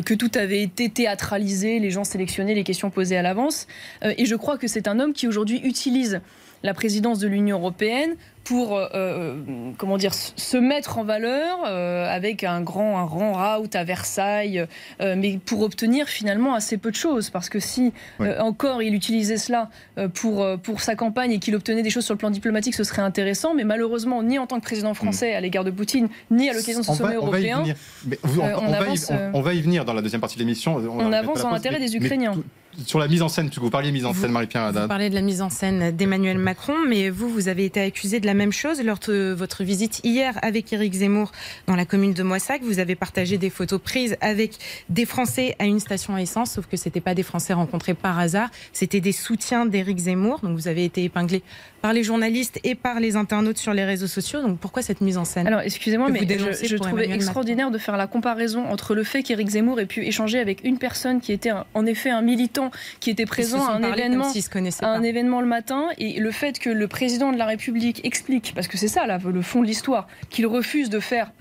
que tout avait été théâtralisé, les gens sélectionnaient les questions posées à l'avance. et je crois que c'est un homme qui aujourd'hui utilise la présidence de l'Union européenne pour euh, euh, comment dire se mettre en valeur euh, avec un grand un grand route à Versailles, mais pour obtenir finalement assez peu de choses. Parce que si encore il utilisait cela pour pour sa campagne et qu'il obtenait des choses sur le plan diplomatique, ce serait intéressant, mais malheureusement ni en tant que président français à l'égard de Poutine, ni à l'occasion de ce sommet européen, on, va y venir dans la deuxième partie de l'émission. On, avance dans l'intérêt des Ukrainiens sur la mise en scène, puisque vous parliez de mise en scène, Marie-Pierre Haddad. Vous parlez de la mise en scène d'Emmanuel Macron, mais vous, vous avez été accusé de la même chose lors de votre visite hier avec Éric Zemmour dans la commune de Moissac. Vous avez partagé des photos prises avec des Français à une station à essence, sauf que ce n'étaient pas des Français rencontrés par hasard, c'était des soutiens d'Éric Zemmour. Donc vous avez été épinglé par les journalistes et par les internautes sur les réseaux sociaux. Donc pourquoi cette mise en scène Alors excusez-moi, mais je, je trouvais extraordinaire de faire la comparaison entre le fait qu'Éric Zemmour ait pu échanger avec une personne qui était en effet un militant qui était présent à un événement, un événement le matin et le fait que le président de la République explique, parce que c'est ça là, le fond de l'histoire, qu'il refuse de faire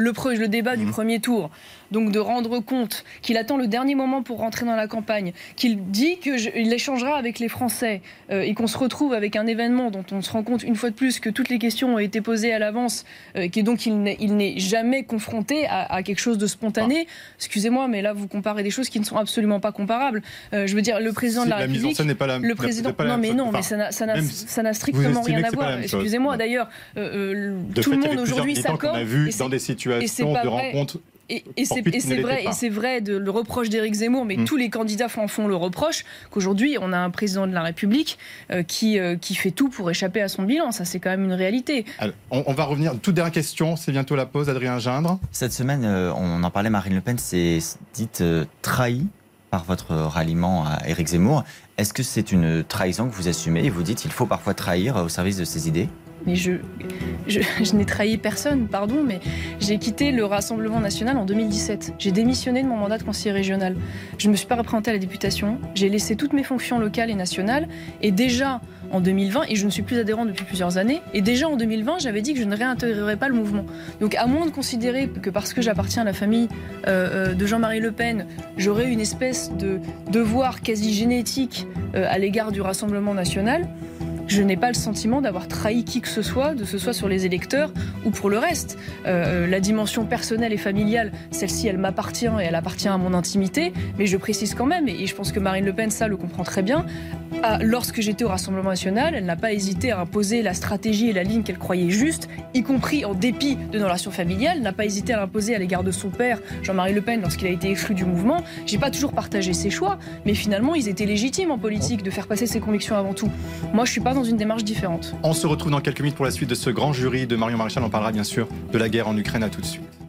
le, le débat du mmh. premier tour donc de rendre compte qu'il attend le dernier moment pour rentrer dans la campagne, qu'il dit qu'il échangera avec les Français euh, et qu'on se retrouve avec un événement dont on se rend compte une fois de plus que toutes les questions ont été posées à l'avance, euh, et donc il n'est jamais confronté à, quelque chose de spontané. Ah. Excusez-moi, mais là vous comparez des choses qui ne sont absolument pas comparables. Euh, je veux dire, le président de la, République, mise en n'est pas la, le président, non mais non, mais ça n'a strictement rien à voir. Excusez-moi, d'ailleurs, tout le monde aujourd'hui s'accorde. On a vu dans des situations de et, c'est vrai, et c'est vrai de le reproche d'Éric Zemmour, mais mm. tous les candidats en font le reproche qu'aujourd'hui on a un président de la République euh, qui, euh, qui fait tout pour échapper à son bilan. Ça, c'est quand même une réalité. on, va revenir. Toute dernière question, c'est bientôt la pause. Adrien Gindre. Cette semaine, euh, on en parlait. Marine Le Pen s'est dite trahie par votre ralliement à Éric Zemmour. Est-ce que c'est une trahison que vous assumez et vous dites il faut parfois trahir au service de ses idées? Mais je, je, n'ai trahi personne, pardon, mais j'ai quitté le Rassemblement national en 2017. J'ai démissionné de mon mandat de conseiller régional. Je ne me suis pas représenté à la députation. J'ai laissé toutes mes fonctions locales et nationales. Et déjà en 2020, et je ne suis plus adhérent depuis plusieurs années, et déjà en 2020, j'avais dit que je ne réintégrerais pas le mouvement. Donc à moins de considérer que parce que j'appartiens à la famille euh, euh, de Jean-Marie Le Pen, j'aurais une espèce de devoir quasi génétique euh, à l'égard du Rassemblement national, je n'ai pas le sentiment d'avoir trahi qui que ce soit, de ce soit sur les électeurs ou pour le reste. Euh, la dimension personnelle et familiale, celle-ci, elle m'appartient et elle appartient à mon intimité, mais je précise quand même, et je pense que Marine Le Pen, ça le comprend très bien, lorsque j'étais au Rassemblement national, elle n'a pas hésité à imposer la stratégie et la ligne qu'elle croyait juste, y compris en dépit de nos relations familiales, n'a pas hésité à l'imposer à l'égard de son père, Jean-Marie Le Pen, lorsqu'il a été exclu du mouvement. J'ai pas toujours partagé ses choix, mais finalement, ils étaient légitimes en politique de faire passer ses convictions avant tout. Moi, je suis pas dans une démarche différente. On se retrouve dans quelques minutes pour la suite de ce grand jury de Marion Maréchal. On parlera bien sûr de la guerre en Ukraine. À tout de suite.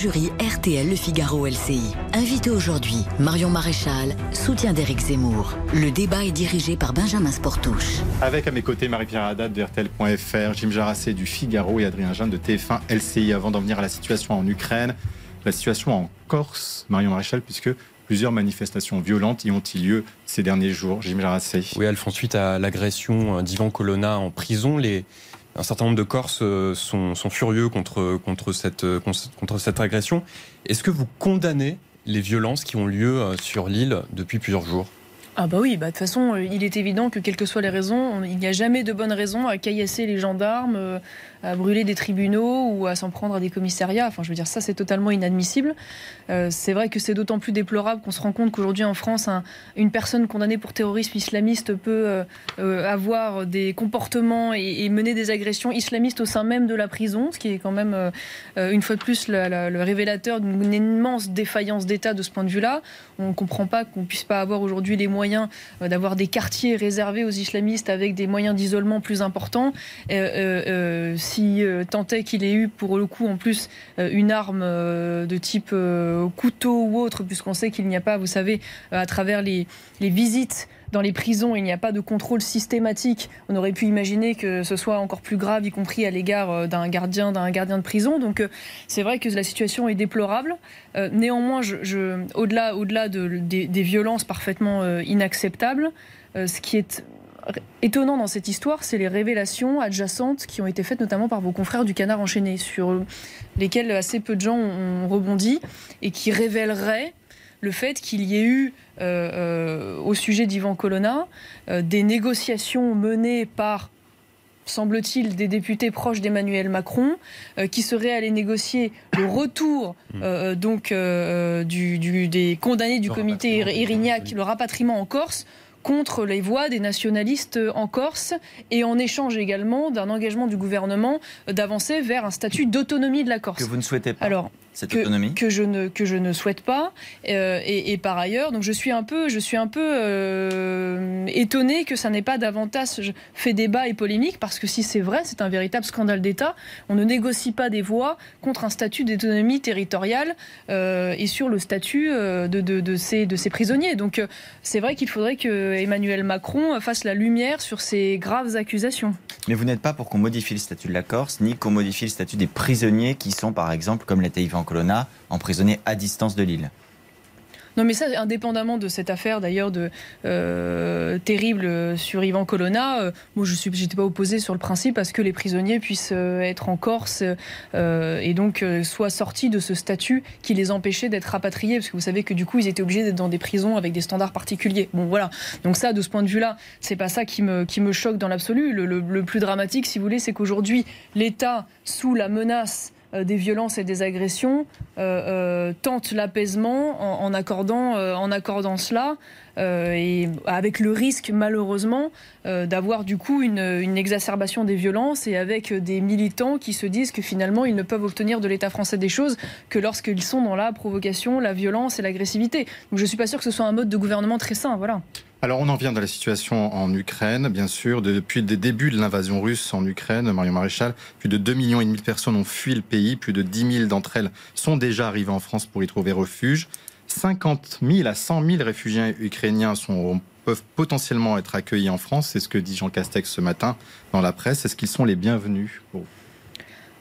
Jury RTL Le Figaro LCI. Invité aujourd'hui, Marion Maréchal, soutien d'Éric Zemmour. Le débat est dirigé par Benjamin Sportouche. Avec à mes côtés Marie-Pierre Haddad de RTL.fr, Jim Jarassé du Figaro et Adrien Jeanne de TF1 LCI. Avant d'en venir à la situation en Ukraine, la situation en Corse, Marion Maréchal, puisque plusieurs manifestations violentes y ont eu lieu ces derniers jours. Jim Jarassé? Oui, elles font suite à l'agression d'Ivan Colonna en prison. Les un certain nombre de Corses euh, sont, furieux contre, contre, cette, euh, contre cette agression. Est-ce que vous condamnez les violences qui ont lieu euh, sur l'île depuis plusieurs jours? Ah bah oui, bah de toute façon, il est évident que quelles que soient les raisons, il n'y a jamais de bonne raison à caillasser les gendarmes, à brûler des tribunaux ou à s'en prendre à des commissariats. Enfin, je veux dire, ça, c'est totalement inadmissible. Euh, c'est vrai que c'est d'autant plus déplorable qu'on se rend compte qu'aujourd'hui, en France, une personne condamnée pour terrorisme islamiste peut euh, euh, avoir des comportements et, mener des agressions islamistes au sein même de la prison, ce qui est quand même, une fois de plus, le révélateur d'une immense défaillance d'État de ce point de vue-là. On ne comprend pas qu'on puisse pas avoir aujourd'hui les moyens d'avoir des quartiers réservés aux islamistes avec des moyens d'isolement plus importants tant est qu'il ait eu pour le coup en plus euh, une arme euh, de type couteau ou autre, puisqu'on sait qu'il n'y a pas, vous savez, à travers les, visites dans les prisons, il n'y a pas de contrôle systématique. On aurait pu imaginer que ce soit encore plus grave, y compris à l'égard d'un gardien, d'un gardien de prison. Donc c'est vrai que la situation est déplorable. néanmoins, au-delà, des, violences parfaitement inacceptables, ce qui est étonnant dans cette histoire, c'est les révélations adjacentes qui ont été faites notamment par vos confrères du Canard enchaîné, sur lesquelles assez peu de gens ont rebondi et qui révéleraient le fait qu'il y ait eu, euh, euh, au sujet d'Ivan Colonna, euh, des négociations menées par semble-t-il, des députés proches d'Emmanuel Macron qui seraient allés négocier le retour mmh. donc du, des condamnés du comité Irignac, le rapatriement en Corse contre les voix des nationalistes en Corse et en échange également d'un engagement du gouvernement d'avancer vers un statut d'autonomie de la Corse. Que vous ne souhaitez pas. Alors, cette autonomie que je ne que je ne souhaite pas. Euh, et, par ailleurs donc je suis un peu je suis un peu euh, étonné que ça n'ait pas davantage fait débat et polémique parce que si c'est vrai c'est un véritable scandale d'État. On ne négocie pas des voix contre un statut d'autonomie territoriale euh, et sur le statut de, de, de, ces de ces prisonniers. Donc c'est vrai qu'il faudrait que Emmanuel Macron fasse la lumière sur ces graves accusations. Mais vous n'êtes pas pour qu'on modifie le statut de la Corse ni qu'on modifie le statut des prisonniers qui sont par exemple comme l'était Yvan Colonna, emprisonné à distance de l'île. Non, mais ça, indépendamment de cette affaire d'ailleurs de euh, terrible sur Ivan Colonna, euh, moi je suis, j'étais pas opposé sur le principe à ce que les prisonniers puissent euh, être en Corse et donc soient sortis de ce statut qui les empêchait d'être rapatriés, parce que vous savez que du coup ils étaient obligés d'être dans des prisons avec des standards particuliers. Bon voilà, donc ça, de ce point de vue-là, c'est pas ça qui me choque dans l'absolu. le plus dramatique, si vous voulez, c'est qu'aujourd'hui l'État sous la menace euh, des violences et des agressions euh, euh, tente l'apaisement en, accordant, en accordant cela et avec le risque malheureusement d'avoir du coup une, exacerbation des violences et avec des militants qui se disent que finalement ils ne peuvent obtenir de l'État français des choses que lorsqu'ils sont dans la provocation, la violence et l'agressivité. Donc je suis pas sûr que ce soit un mode de gouvernement très sain. Voilà. Alors on en vient de la situation en Ukraine, bien sûr. Depuis le début de l'invasion russe en Ukraine, Marion Maréchal, plus de 2,5 millions de personnes ont fui le pays. Plus de 10 000 d'entre elles sont déjà arrivées en France pour y trouver refuge. 50 000 à 100 000 réfugiés ukrainiens peuvent potentiellement être accueillis en France. C'est ce que dit Jean Castex ce matin dans la presse. Est-ce qu'ils sont les bienvenus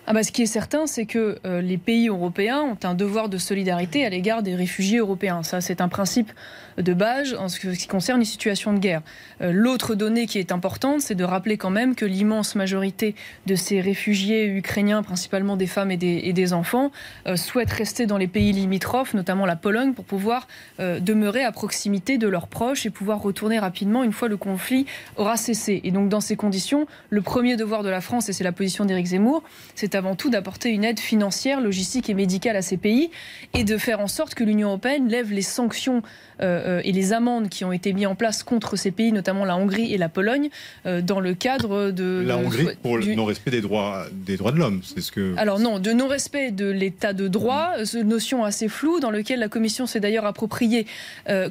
ah bah, Ce qui est certain, c'est que euh, les pays européens ont un devoir de solidarité à l'égard des réfugiés européens. Ça, c'est un principe de base en ce qui concerne les situations de guerre. Euh, l'autre donnée qui est importante, c'est de rappeler quand même que l'immense majorité de ces réfugiés ukrainiens, principalement des femmes et des, enfants, euh, souhaitent rester dans les pays limitrophes, notamment la Pologne, pour pouvoir demeurer à proximité de leurs proches et pouvoir retourner rapidement une fois le conflit aura cessé. Et donc, dans ces conditions, le premier devoir de la France, et c'est la position d'Éric Zemmour, c'est avant tout d'apporter une aide financière, logistique et médicale à ces pays et de faire en sorte que l'Union européenne lève les sanctions euh, euh, et les amendes qui ont été mises en place contre ces pays, notamment la Hongrie et la Pologne, euh, dans le cadre de... La Hongrie pour le non-respect des droits, des droits de l'homme, c'est ce que... Alors non, de non-respect de l'état de droit, une notion assez floue dans laquelle la Commission s'est d'ailleurs appropriée,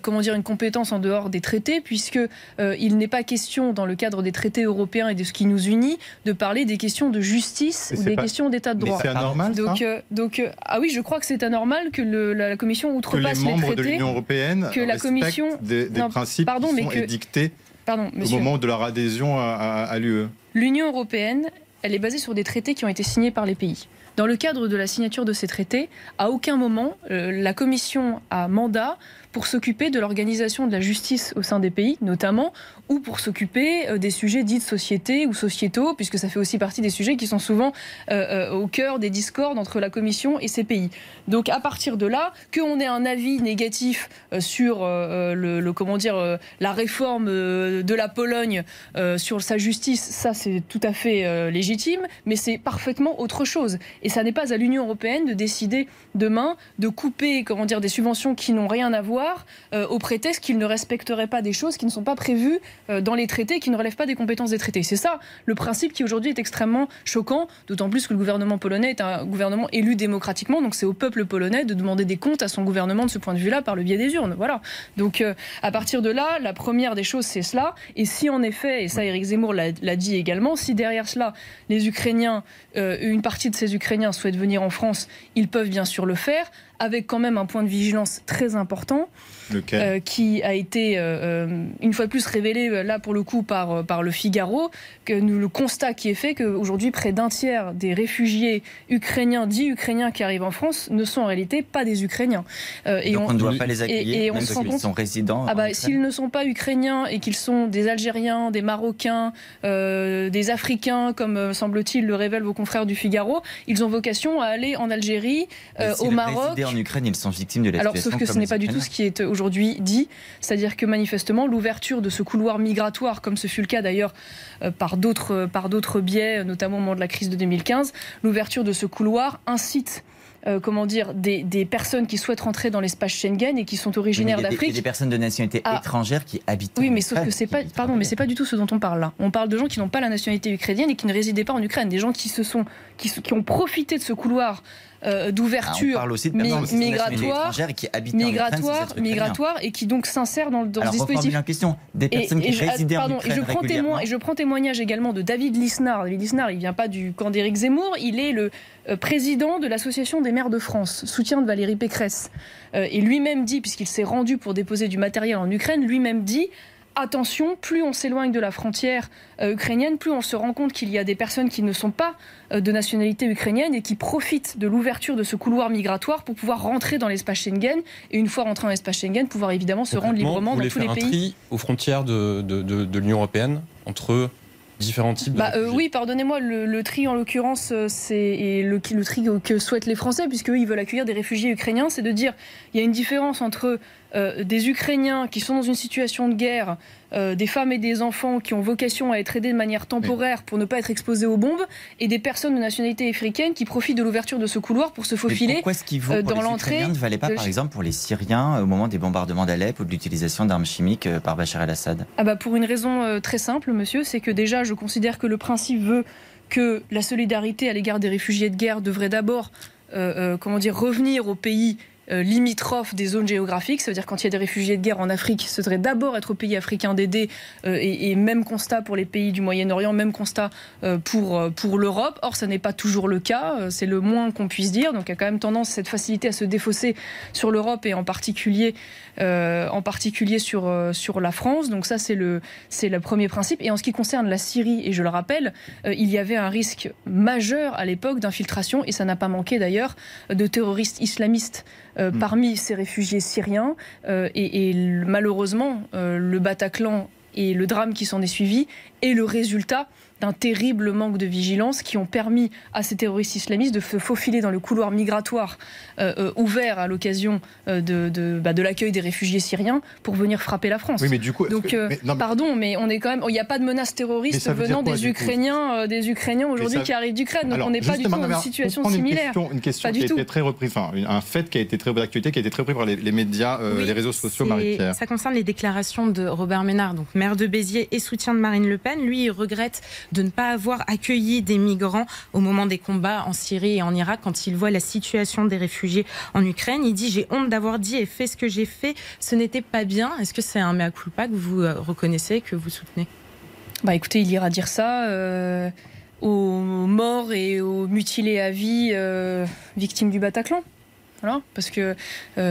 comment dire, une compétence en dehors des traités, puisque il n'est pas question, dans le cadre des traités européens et de ce qui nous unit, de parler des questions de justice ou des questions d'état de droit. C'est anormal, donc, donc, ah oui, je crois que c'est anormal que le, la, Commission outrepasse que les, membres de l'Union européenne que la Commission des, principes pardon, qui sont édictés pardon, au moment de leur adhésion à, l'UE. L'Union européenne, elle est basée sur des traités qui ont été signés par les pays. Dans le cadre de la signature de ces traités, à aucun moment euh, la Commission a mandat pour s'occuper de l'organisation de la justice au sein des pays, notamment, ou pour s'occuper euh, des sujets dits de société ou sociétaux, puisque ça fait aussi partie des sujets qui sont souvent euh, euh, au cœur des discordes entre la Commission et ces pays. Donc à partir de là, qu'on ait un avis négatif sur le, comment dire la réforme de la Pologne sur sa justice, ça c'est tout à fait légitime, mais c'est parfaitement autre chose. Et ça n'est pas à l'Union européenne de décider demain de couper comment dire des subventions qui n'ont rien à voir au prétexte qu'ils ne respecteraient pas des choses qui ne sont pas prévues euh, dans les traités qui ne relèvent pas des compétences des traités. C'est ça le principe qui aujourd'hui est extrêmement choquant, d'autant plus que le gouvernement polonais est un gouvernement élu démocratiquement, donc c'est au peuple polonais de demander des comptes à son gouvernement de ce point de vue-là par le biais des urnes. Voilà. Donc euh, à partir de là, la première des choses, c'est cela. Et si en effet, et ça Éric Zemmour l'a dit également, si derrière cela, les Ukrainiens, euh, une partie de ces Ukrainiens souhaitent venir en France, ils peuvent bien sûr le faire avec quand même un point de vigilance très important, euh, qui a été euh, euh, une fois de plus révélé là pour le coup par, par le Figaro, que nous, le constat qui est fait qu'aujourd'hui près d'un tiers des réfugiés ukrainiens, dits ukrainiens qui arrivent en France, ne sont en réalité pas des Ukrainiens. et Donc on, ne doit pas les accueillir, et, même s'ils sont résidents. Ah bah, s'ils ne sont pas ukrainiens et qu'ils sont des Algériens, des Marocains, des Africains, comme semble-t-il le révèlent vos confrères du Figaro, ils ont vocation à aller en Algérie, au Maroc en Ukraine, ils sont victimes de la Alors, sauf que ce n'est pas du tout ce qui est aujourd'hui dit. C'est-à-dire que manifestement, l'ouverture de ce couloir migratoire, comme ce fut le cas d'ailleurs euh, par d'autres par d'autres biais, notamment au moment de la crise de 2015, l'ouverture de ce couloir incite euh, comment dire, des, personnes qui souhaitent rentrer dans l'espace Schengen et qui sont originaires d'Afrique. Des, personnes de nationalité ah. étrangère qui habitent. Oui, mais sauf que c'est pas, pardon, mais c'est pas du tout ce dont on parle là. On parle de gens qui n'ont pas la nationalité ukrainienne et qui ne résidaient pas en Ukraine, des gens qui se sont, qui, qui ont profité de ce couloir euh, d'ouverture migratoire, qui migratoire, migratoire et qui donc s'insère dans, dans Alors, ce dispositif. La question des personnes qui résidaient en Ukraine et je prends témoin et je prends témoignage également de David Lisnard. David Lisnard, il vient pas du camp d'Éric Zemmour, il est le euh, président de l'association des maires de France, soutien de Valérie Pécresse. Euh, et lui-même dit, puisqu'il s'est rendu pour déposer du matériel en Ukraine, lui-même dit attention, plus on s'éloigne de la frontière euh, ukrainienne, plus on se rend compte qu'il y a des personnes qui ne sont pas euh, de nationalité ukrainienne et qui profitent de l'ouverture de ce couloir migratoire pour pouvoir rentrer dans l'espace Schengen et une fois rentré dans l'espace Schengen, pouvoir évidemment se rendre librement dans tous les pays. Un tri aux frontières de, de l'Union européenne entre différents types bah, euh, Oui, pardonnez-moi, le, tri en l'occurrence, c'est le, le tri que souhaitent les Français, puisque ils veulent accueillir des réfugiés ukrainiens, c'est de dire il y a une différence entre euh, des Ukrainiens qui sont dans une situation de guerre, euh, des femmes et des enfants qui ont vocation à être aidés de manière temporaire pour ne pas être exposés aux bombes, et des personnes de nationalité africaine qui profitent de l'ouverture de ce couloir pour se faufiler pourquoi qu'il vaut euh, dans l'entrée. ne valait pas, par exemple, pour les Syriens au moment des bombardements d'Alep ou de l'utilisation d'armes chimiques par Bachar el-Assad? Ah bah Pour une raison très simple, monsieur, c'est que déjà, je considère que le principe veut que la solidarité à l'égard des réfugiés de guerre devrait d'abord comment dire, revenir aux pays limitrophes des zones géographiques. Ça veut dire quand il y a des réfugiés de guerre en Afrique, ce serait d'abord être aux pays africains d'aider. Et, et, même constat pour les pays du Moyen-Orient, même constat pour, pour l'Europe. Or, ça n'est pas toujours le cas. C'est le moins qu'on puisse dire. Donc, il y a quand même tendance, cette facilité à se défausser sur l'Europe et en particulier, en particulier sur, sur la France. Donc, ça, c'est le, c'est le premier principe. Et en ce qui concerne la Syrie, et je le rappelle, il y avait un risque majeur à l'époque d'infiltration, et ça n'a pas manqué d'ailleurs, de terroristes islamistes euh, mm. parmi ces réfugiés syriens. Euh, et, malheureusement, euh, le Bataclan et le drame qui s'en est suivi est le résultat d'un terrible manque de vigilance qui ont permis à ces terroristes islamistes de se faufiler dans le couloir migratoire euh, euh, ouvert à l'occasion euh, de, de, bah, de l'accueil des réfugiés syriens pour venir frapper la France. Oui, mais du coup, donc pardon, mais on est quand même, il n'y a pas de menace terroriste venant des Ukrainiens, des Ukrainiens aujourd'hui qui arrivent d'Ukraine. Donc on n'est pas du tout dans une situation similaire. Une question, qui a été très reprise, enfin un fait qui a été très d'actualité, qui a été très repris par les, médias, les réseaux sociaux, Marie-Pierre. Ça concerne les déclarations de Robert Ménard, donc maire de Béziers et soutien de Marine Le Pen. Lui, il regrette de ne pas avoir accueilli des migrants au moment des combats en Syrie et en Irak quand il voit la situation des réfugiés en Ukraine. Il dit j'ai honte d'avoir dit et fait ce que j'ai fait. Ce n'était pas bien. Est-ce que c'est un mea culpa que vous euh, reconnaissez, que vous soutenez? Bah écoutez, il ira dire ça. Euh, aux morts et aux mutilés à vie euh, victimes du Bataclan. Parce que,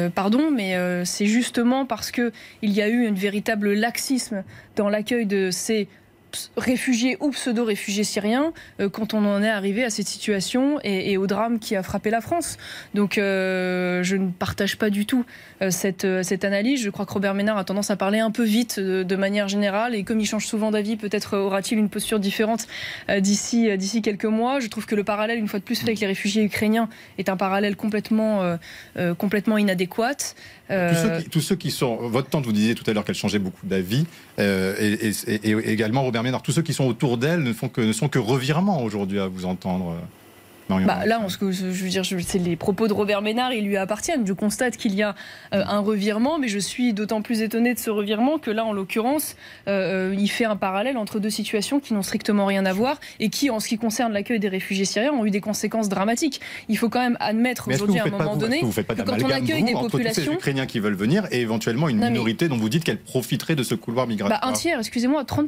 pardon, mais c'est justement parce qu'il y a eu un véritable laxisme dans l'accueil de ces réfugiés ou pseudo-réfugiés syriens euh, quand on en est arrivé à cette situation et, au drame qui a frappé la France. Donc euh, je ne partage pas du tout euh, cette, analyse. Je crois que Robert Ménard a tendance à parler un peu vite de, manière générale et comme il change souvent d'avis, peut-être aura-t-il une posture différente d'ici d'ici quelques mois. Je trouve que le parallèle, une fois de plus, fait avec les réfugiés ukrainiens est un parallèle complètement, complètement inadéquat. Tous, ceux qui, sont... Votre tante, vous disiez tout à l'heure qu'elle changeait beaucoup d'avis et, et, également Robert Ménard tous ceux qui sont autour d'elle ne, font que, ne sont que revirements aujourd'hui à vous entendre. Bah, là, ce que je veux dire, c'est les propos de Robert Ménard, ils lui appartiennent. Je constate qu'il y a euh, un revirement, mais je suis d'autant plus étonné de ce revirement que là, en l'occurrence, euh, euh, il fait un parallèle entre deux situations qui n'ont strictement rien à voir et qui, en ce qui concerne l'accueil des réfugiés syriens, ont eu des conséquences dramatiques. Il faut quand même admettre aujourd'hui, à un moment donné, que quand on accueille des populations, tous ces Ukrainiens qui veulent venir et éventuellement une minorité dont vous dites qu'elle profiterait de ce couloir migratoire. Bah, un tiers, excusez-moi, 30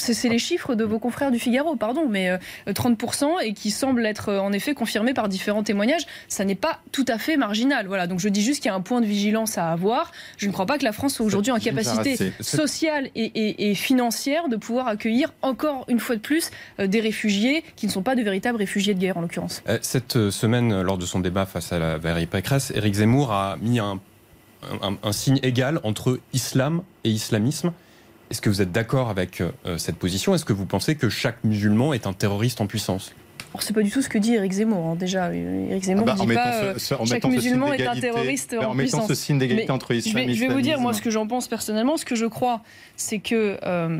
c'est les chiffres de vos confrères du Figaro, pardon, mais 30% euh, et qui semblent être euh, en effet confirmés par différents témoignages. Ça n'est pas tout à fait marginal. Voilà, donc je dis juste qu'il y a un point de vigilance à avoir. Je ne crois pas que la France soit aujourd'hui en capacité sociale et, financière de pouvoir accueillir encore une fois de plus euh, des réfugiés qui ne sont pas de véritables réfugiés de guerre en l'occurrence. Cette semaine, lors de son débat face à la Valérie Pécresse, Éric Zemmour a mis un, un signe égal entre islam et islamisme. Est-ce que vous êtes d'accord avec euh, cette position? Est-ce que vous pensez que chaque musulman est un terroriste en puissance? C'est pas du tout ce que dit Eric Zemmour. Hein. Déjà, Eric Zemmour ne ah bah, dit pas euh, chaque musulman est un terroriste en, en mettant ce signe d'égalité entre islam et Je vais vous dire moi ce que j'en pense personnellement. Ce que je crois, c'est que euh,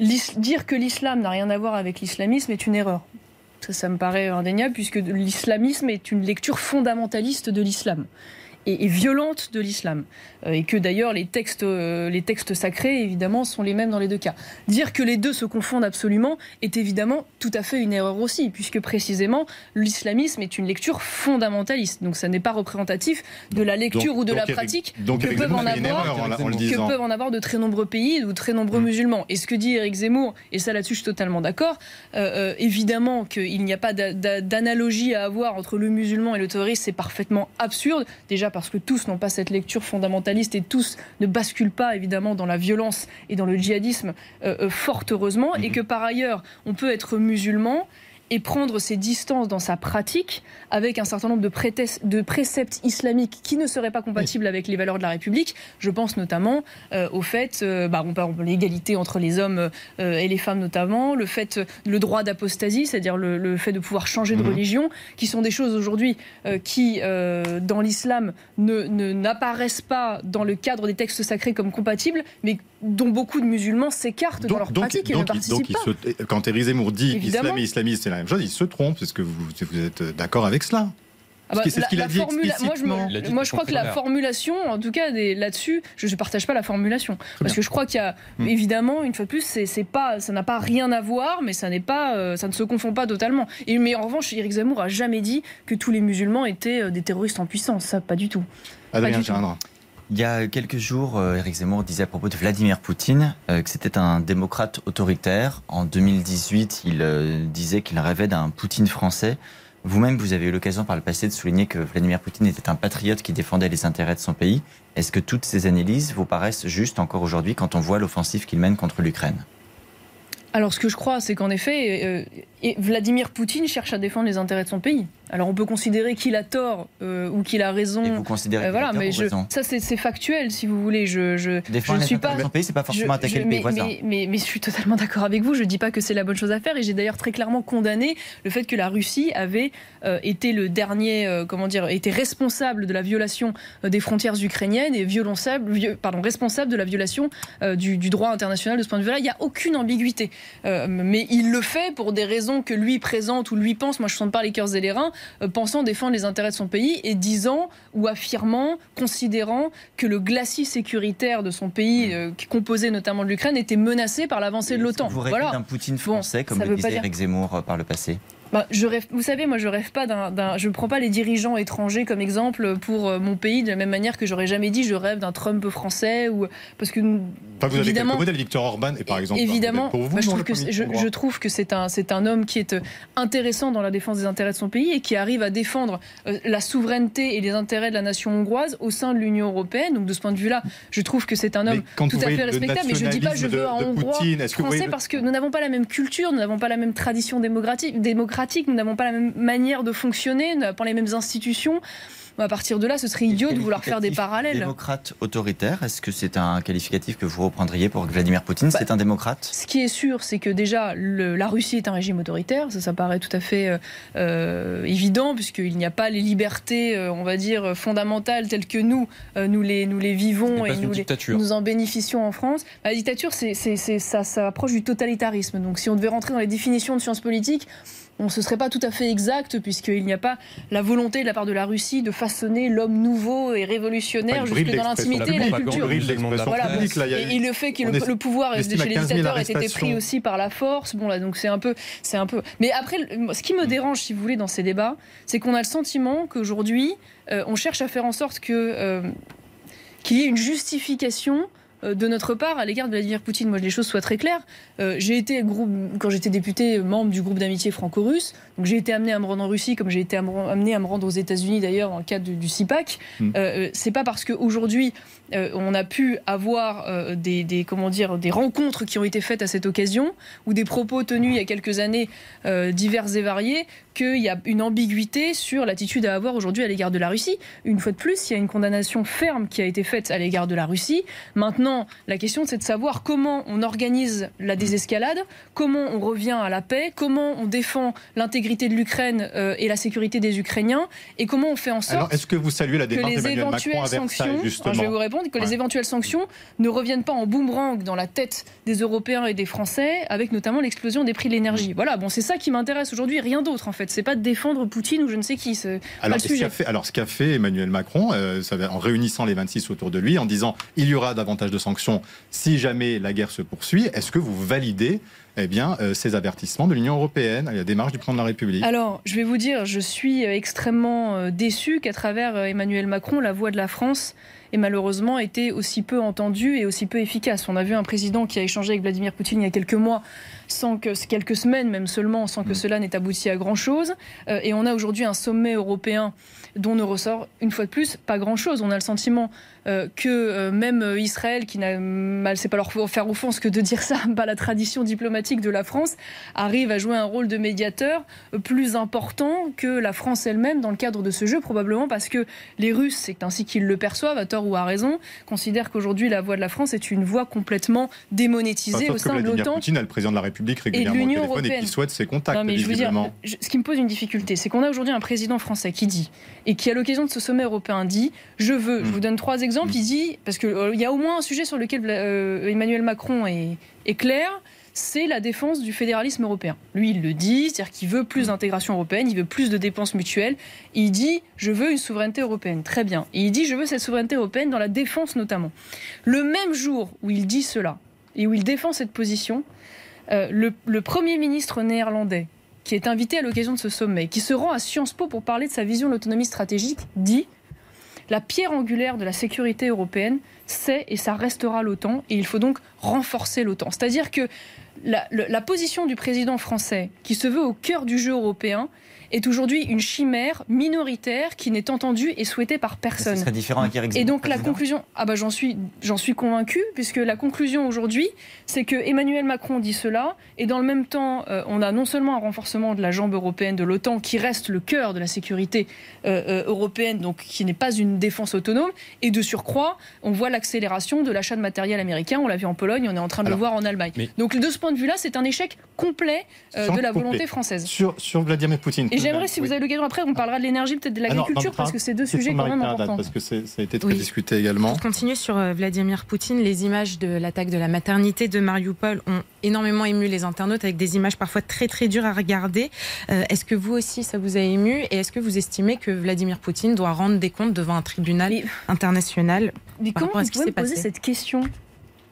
dire que l'islam n'a rien à voir avec l'islamisme est une erreur. Ça, ça me paraît indéniable puisque l'islamisme est une lecture fondamentaliste de l'islam et, violente de l'islam. Euh, et que d'ailleurs les textes, euh, les textes sacrés, évidemment, sont les mêmes dans les deux cas. Dire que les deux se confondent absolument est évidemment tout à fait une erreur aussi, puisque précisément l'islamisme est une lecture fondamentaliste. Donc ça n'est pas représentatif de la lecture ou de la pratique que, peuvent en, avoir, que peuvent en avoir de très nombreux pays ou de très nombreux mm. musulmans. Et ce que dit Eric Zemmour, et ça là-dessus je suis totalement d'accord, euh, évidemment qu'il n'y a pas d'analogie à avoir entre le musulman et le terroriste, c'est parfaitement absurde. Déjà parce que tous n'ont pas cette lecture fondamentaliste et tous ne basculent pas évidemment dans la violence et dans le djihadisme, euh, euh, fort heureusement, et mhm. que par ailleurs, on peut être musulman et prendre ses distances dans sa pratique avec un certain nombre de, préceptes islamiques qui ne seraient pas compatibles avec les valeurs de la République. Je pense notamment euh, au fait, euh, bah, on parle l'égalité entre les hommes euh, et les femmes notamment, le fait, le droit d'apostasie, c'est-à-dire le, fait de pouvoir changer de mhm. religion, qui sont des choses aujourd'hui qui, dans l'islam, ne, n'apparaissent pas dans le cadre des textes sacrés comme compatibles, mais dont beaucoup de musulmans s'écartent dans leur pratique et ne participent pas. quand Éric Zemmour dit qu'islam et islamiste, c'est la même chose, il se trompe. Est-ce que vous, vous êtes d'accord avec cela? Ah bah, c'est ce qu'il a dit formula- moi, je, me- dit moi, je crois que la formulation, en tout cas des- là-dessus, je ne partage pas la formulation. Parce que je crois qu'il y a, Hmm. évidemment, une fois de plus, c'est pas, ça n'a pas rien à voir, mais ça n'est pas, euh, ça ne se confond pas totalement. Et, mais en revanche, Éric Zemmour a jamais dit que tous les musulmans étaient euh, des terroristes en puissance. Ça, pas du tout. Adrien. Il y a quelques jours, euh, Éric Zemmour disait à propos de Vladimir Poutine euh, que c'était un démocrate autoritaire. En 2018, il euh, disait qu'il rêvait d'un Poutine français. Vous-même, vous avez eu l'occasion par le passé de souligner que Vladimir Poutine était un patriote qui défendait les intérêts de son pays. Est-ce que toutes ces analyses vous paraissent justes encore aujourd'hui quand on voit l'offensive qu'il mène contre l'Ukraine? Alors, ce que je crois, c'est qu'en effet, euh, Vladimir Poutine cherche à défendre les intérêts de son pays. Alors, on peut considérer qu'il a tort euh, ou qu'il a raison. Et vous considérez Euh, voilà, mais je- ça, c'est factuel, si vous voulez. Je, je, Défendre je les suis intérêts pas. de son pays, c'est pas forcément Je- attaquer je- le pays mais, voisin. mais, mais- mais je suis totalement d'accord avec vous. Je ne dis pas que c'est la bonne chose à faire. Et j'ai d'ailleurs très clairement condamné le fait que la Russie avait euh, été le dernier, comment dire, était responsable de la violation des frontières ukrainiennes et violonçable- pardon, responsable de la violation du, du droit international de ce point de vue-là. Il n'y a aucune ambiguïté. Euh, mais il le fait pour des raisons que lui présente ou lui pense. Moi, je ne sens pas les cœurs et les reins, euh, pensant défendre les intérêts de son pays et disant ou affirmant, considérant que le glacis sécuritaire de son pays, euh, qui composait notamment de l'Ukraine, était menacé par l'avancée de l'OTAN. Vous Voilà. d'un Poutine français, comme le disait Éric Zemmour par le passé Bah, je rêve, vous savez, moi, je rêve pas d'un, je ne prends pas les dirigeants étrangers comme exemple pour euh, mon pays de la même manière que j'aurais jamais dit je rêve d'un Trump français ou parce que Enfin, vous avez évidemment, quelques modèles, Victor Orban, et par exemple, évidemment, pour vous, bah, je, trouve que je, trouve que c'est un, c'est un homme qui est euh, intéressant dans la défense des intérêts de son pays et qui arrive à défendre euh, la souveraineté et les intérêts de la nation hongroise au sein de l'Union européenne. Donc de ce point de vue-là, je trouve que c'est un homme quand tout à fait le respectable. Mais je dis pas je veux un Hongrois Poutine, est-ce que vous français parce que nous n'avons pas la même culture, nous n'avons pas la même tradition démocratique, démocratique nous n'avons pas la même manière de fonctionner, nous n'avons pas les mêmes institutions. À partir de là, ce serait idiot de vouloir faire des parallèles. Démocrate autoritaire, est-ce que c'est un qualificatif que vous reprendriez pour Vladimir Poutine? Bah, C'est un démocrate? Ce qui est sûr, c'est que déjà, le- la Russie est un régime autoritaire. Ça, ça paraît tout à fait euh, euh, évident, puisqu'il n'y a pas les libertés, euh, on va dire, fondamentales telles que nous, euh, nous, les, nous les vivons et nous, les- en bénéficions en France. La dictature, c'est, c'est- c'est- ça, ça approche du totalitarisme. Donc, si on devait rentrer dans les définitions de sciences politiques, on ne serait pas tout à fait exact, puisqu'il n'y a pas la volonté de la part de la Russie de façonner l'homme nouveau et révolutionnaire jusque dans l'intimité et la culture. Voilà, là, et, le fait que le, le pouvoir chez les 15 000 dictateurs ait été pris aussi par la force. Bon là, donc c'est un peu, c'est un peu. Mais après, ce qui me dérange, si vous voulez, dans ces débats, c'est qu'on a le sentiment qu'aujourd'hui, euh, on cherche à faire en sorte que euh, qu'il y ait une justification de notre part à l'égard de Vladimir Poutine. Moi, les choses soient très claires. Euh, j'ai été, groupe, quand j'étais député, membre du groupe d'amitié franco-russe. Donc, j'ai été amené à me rendre en Russie, comme j'ai été am- amené à me rendre aux États-Unis d'ailleurs dans le cadre du, du CIPAC. Mm. Euh, euh, c'est pas parce qu'aujourd'hui, euh, on a pu avoir euh, des, des, comment dire, des rencontres qui ont été faites à cette occasion ou des propos tenus il y a quelques années euh, divers et variés qu'il y a une ambiguïté sur l'attitude à avoir aujourd'hui à l'égard de la Russie. Une fois de plus, il y a une condamnation ferme qui a été faite à l'égard de la Russie. Maintenant, la question, c'est de savoir comment on organise la désescalade, comment on revient à la paix, comment on défend l'intégrité de l'Ukraine euh, et la sécurité des Ukrainiens, et comment on fait en sorte Alors, est-ce que vous saluez la que les Macron éventuelles sanctions, justement Alors, je vais vous répondre, que Ouais. les éventuelles sanctions ne reviennent pas en boomerang dans la tête des Européens et des Français, avec notamment l'explosion des prix de l'énergie. Voilà, bon, c'est ça qui m'intéresse aujourd'hui, rien d'autre en fait. C'est pas de défendre Poutine ou je ne sais qui. c'est pas Alors, ce qu'a fait, alors, ce qu'a fait Emmanuel Macron, euh, ça en réunissant les 26 autour de lui, en disant il y aura davantage de sanctions si jamais la guerre se poursuit, est-ce que vous validez eh bien, euh, ces avertissements de l'Union européenne, la démarche du président de la République Alors, je vais vous dire, je suis euh, extrêmement euh, déçu qu'à travers Emmanuel Macron, la voix de la France ait malheureusement été aussi peu entendue et aussi peu efficace. On a vu un président qui a échangé avec Vladimir Poutine il y a quelques mois, sans que quelques semaines même seulement, sans que cela n'ait abouti à grand chose. Euh, et on a aujourd'hui un sommet européen dont ne ressort une fois de plus pas grand chose. On a le sentiment euh, que euh, même Israël, qui n'a mal, c'est pas leur faire offense que de dire ça, pas la tradition diplomatique de la France, arrive à jouer un rôle de médiateur plus important que la France elle-même dans le cadre de ce jeu, probablement parce que les Russes, c'est ainsi qu'ils le perçoivent, à tort ou à raison, considèrent qu'aujourd'hui la voix de la France est une voix complètement démonétisée au sein de l'OTAN. Le président de la République régulièrement au l'Union téléphone et européenne. qui souhaite ses contacts, Non, mais je veux dire, ce qui me pose une difficulté, c'est qu'on a aujourd'hui un président français qui dit, et qui à l'occasion de ce sommet européen dit, je veux, je Mm. vous donne trois exemples, Mm. il dit, parce qu'il y a au moins un sujet sur lequel euh, Emmanuel Macron est, est clair, c'est la défense du fédéralisme européen. Lui, il le dit, c'est-à-dire qu'il veut plus d'intégration européenne, il veut plus de dépenses mutuelles. Il dit, je veux une souveraineté européenne. Très bien. Et il dit, je veux cette souveraineté européenne dans la défense notamment. Le même jour où il dit cela et où il défend cette position, euh, le, Premier ministre néerlandais, qui est invité à l'occasion de ce sommet, qui se rend à Sciences Po pour parler de sa vision de l'autonomie stratégique, dit la pierre angulaire de la sécurité européenne, c'est et ça restera l'OTAN, et il faut donc renforcer l'OTAN. C'est-à-dire que la position du président français, qui se veut au cœur du jeu européen, est aujourd'hui une chimère minoritaire qui n'est entendue et souhaitée par Ce personne. serait différent avec Eric Et donc la conclusion, ah bah j'en suis, j'en suis convaincue, puisque la conclusion aujourd'hui, c'est que Emmanuel Macron dit cela, et dans le même temps, euh, on a non seulement un renforcement de la jambe européenne de l'OTAN, qui reste le cœur de la sécurité euh, euh, européenne, donc qui n'est pas une défense autonome, et de surcroît, on voit l'accélération de l'achat de matériel américain, on l'a vu en Pologne, on est en train de Alors, le voir en Allemagne. mais- Donc de ce point de vue-là, c'est un échec complet euh, de la complet. volonté française. Sur, sur Vladimir Poutine. Et j'aimerais, si Oui. vous avez l'occasion après, on parlera de l'énergie, peut-être de Ah l'agriculture, parce que c'est deux sujets quand même importants. Parce que ça a été très Oui. discuté également. Pour continuer sur euh, Vladimir Poutine, les images de l'attaque de la maternité de Mariupol ont énormément ému les internautes avec des images parfois très très dures à regarder. Euh, est-ce que vous aussi ça vous a ému? Et est-ce que vous estimez que Vladimir Poutine doit rendre des comptes devant un tribunal Mais- international Mais par comment rapport à vous qui pouvez me s'est poser passé? cette question?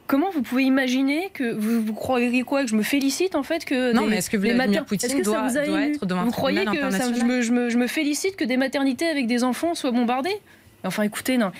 Comment vous pouvez imaginer que vous, vous croyez quoi que je me félicite en fait que Non, des- mais est-ce que Vladimir mater- Poutine que ça doit- vous a doit être devant un Vous croyez que ça- je, me, je me- je me félicite que des maternités avec des enfants soient bombardées Enfin, écoutez, non.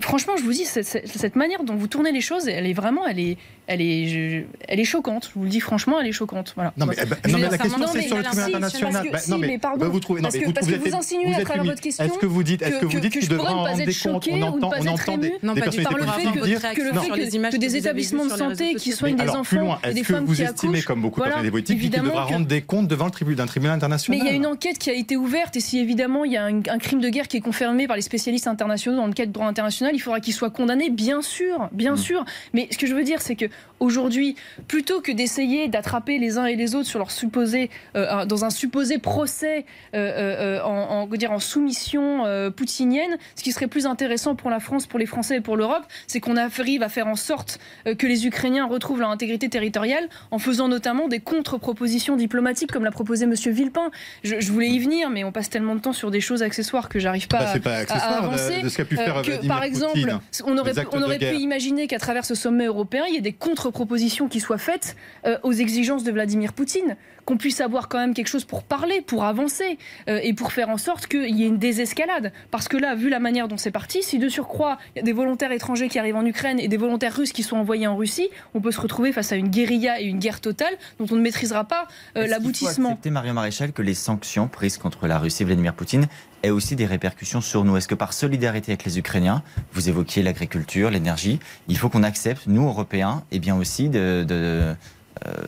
Franchement, je vous dis, cette, cette- cette manière dont vous tournez les choses, elle est vraiment, elle est, elle est, je- elle est choquante. Je vous le dis franchement, elle est choquante. Voilà. Non mais, Je non, mais la question c'est sur le tribunal Si, international. que- Bah, si, non, mais pardon, bah, vous trouvez, non, parce mais que- vous, parce vous que êtes- vous insinuez à travers votre question Est-ce que vous dites, est-ce que vous dites que qu'il je pourrais ne en pas rendre être des comptes choquée On entend, on des, émue Non, pas du par le fait que, que que, que que des établissements de santé qui soignent des enfants et des est-ce que femmes vous qui estimez, comme beaucoup de personnalités politiques, qu'il devra que- rendre des comptes devant le tribunal, d'un tribunal Mais international il y a une enquête qui a été ouverte et si évidemment il y a un, un crime de guerre qui est confirmé par les spécialistes internationaux dans le cadre du droit international, il faudra qu'il soit condamné, bien sûr, bien sûr. Mais ce que je veux dire, c'est que aujourd'hui, plutôt que d'essayer d'attraper les uns et les autres sur leur supposé, euh, dans un supposé procès euh, euh, en, en, dire, en soumission poutinienne, ce qui serait plus intéressant pour la France, pour les Français et pour l'Europe, c'est qu'on arrive à faire en sorte que les Ukrainiens retrouvent leur intégrité territoriale en faisant notamment des contre-propositions diplomatiques comme l'a proposé Monsieur Villepin. Je, je voulais y venir, mais on passe tellement de temps sur des choses accessoires que j'arrive pas Bah, à, pas à accessoire avancer. de, de ce qu'a pu faire que, par exemple, Poutine. on aurait, on aurait pu imaginer qu'à travers ce sommet européen, il y ait des contre-propositions qui soient faites euh, aux exigences de Vladimir Poutine, qu'on puisse avoir quand même quelque chose pour parler, pour avancer euh, et pour faire en sorte qu'il y ait une désescalade. Parce que là, vu la manière dont c'est parti, si de surcroît il y a des volontaires étrangers qui arrivent en Ukraine et des volontaires russes qui sont envoyés en Russie, on peut se retrouver face à une guérilla et une guerre totale dont on ne maîtrisera pas euh, l'aboutissement. Marion Maréchal, que les sanctions prises contre la Russie et Vladimir Poutine aient aussi des répercussions sur nous Est-ce que par solidarité avec les Ukrainiens, vous évoquiez l'agriculture, l'énergie, il faut qu'on accepte, nous, Européens, et bien aussi de, de- euh,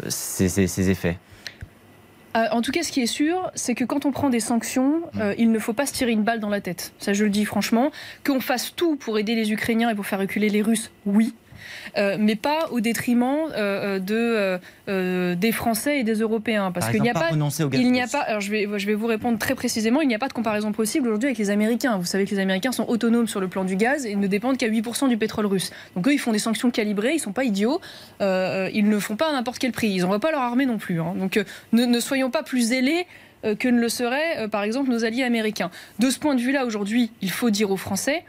ces, ces- ces effets? Euh, en tout cas, ce qui est sûr, c'est que quand on prend des sanctions, euh, il ne faut pas se tirer une balle dans la tête. Ça, je le dis franchement. Qu'on fasse tout pour aider les Ukrainiens et pour faire reculer les Russes, oui. Euh, mais pas au détriment euh, de, euh, euh, des Français et des Européens. Parce Par qu'il n'y a pas. Il n'y a pas. Alors je vais, je vais vous répondre très précisément. Il n'y a pas de comparaison possible aujourd'hui avec les Américains. Vous savez que les Américains sont autonomes sur le plan du gaz et ne dépendent qu'à 8% du pétrole russe. Donc eux, ils font des sanctions calibrées. Ils sont pas idiots. Ils ne font pas à n'importe quel prix. Ils n'envoient pas leur armée non plus. hein. Donc ne, ne soyons pas plus zélés que ne le seraient, par exemple, nos alliés américains. De ce point de vue-là, aujourd'hui, il faut dire aux Français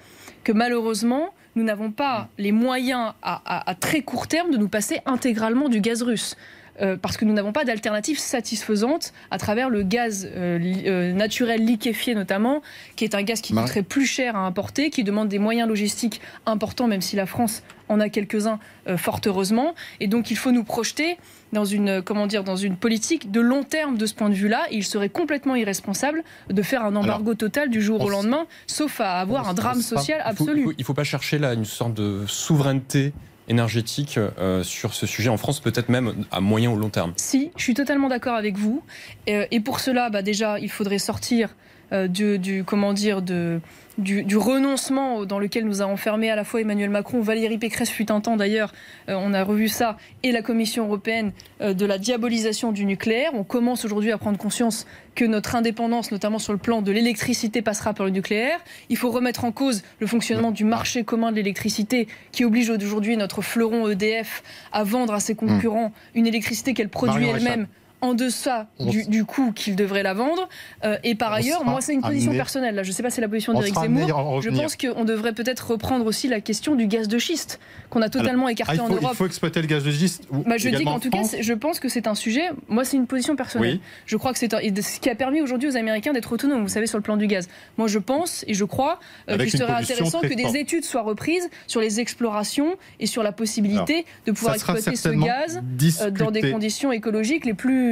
que malheureusement, nous n'avons pas les moyens à, très court terme de nous passer intégralement du gaz russe. Euh, parce que nous n'avons pas d'alternative satisfaisante à travers le gaz euh, li- euh, naturel liquéfié notamment, qui est un gaz qui Marie- coûterait plus cher à importer, qui demande des moyens logistiques importants, même si la France en a quelques-uns, fort heureusement. Et donc il faut nous projeter dans une, comment dire, dans une politique de long terme de ce point de vue-là. Il serait complètement irresponsable de faire un embargo total du jour au lendemain, sauf à avoir un drame social faut- absolu. Il faut, il faut pas chercher là une sorte de souveraineté énergétique euh, sur ce sujet en France, peut-être même à moyen ou long terme. Si, je suis totalement d'accord avec vous. Euh, et pour cela, bah déjà, il faudrait sortir du, du, comment dire, de, du, du, renoncement dans lequel nous a enfermé à la fois Emmanuel Macron, Valérie Pécresse fut un temps d'ailleurs, euh, on a revu ça, et la Commission européenne euh, de la diabolisation du nucléaire. On commence aujourd'hui à prendre conscience que notre indépendance, notamment sur le plan de l'électricité, passera par le nucléaire. Il faut remettre en cause le fonctionnement du marché commun de l'électricité qui oblige aujourd'hui notre fleuron EDF à vendre à ses concurrents une électricité qu'elle produit elle-même en deçà du, du coût qu'il devrait la vendre. Euh, et par ailleurs, moi, c'est une position amené... personnelle. Là, je ne sais pas si c'est la position d'Éric Zemmour. Je pense qu'on devrait peut-être reprendre aussi la question du gaz de schiste qu'on a totalement Alors, écarté ah, faut, en Europe. Il faut exploiter le gaz de schiste. Bah, je dis qu'en tout cas, je pense que c'est un sujet. Moi, c'est une position personnelle. Oui. Je crois que c'est ce qui a permis aujourd'hui aux Américains d'être autonomes. Vous savez, sur le plan du gaz. Moi, je pense et je crois euh, qu'il serait intéressant que des études soient reprises sur les explorations et sur la possibilité Alors, de pouvoir exploiter ce gaz euh, dans des conditions écologiques les plus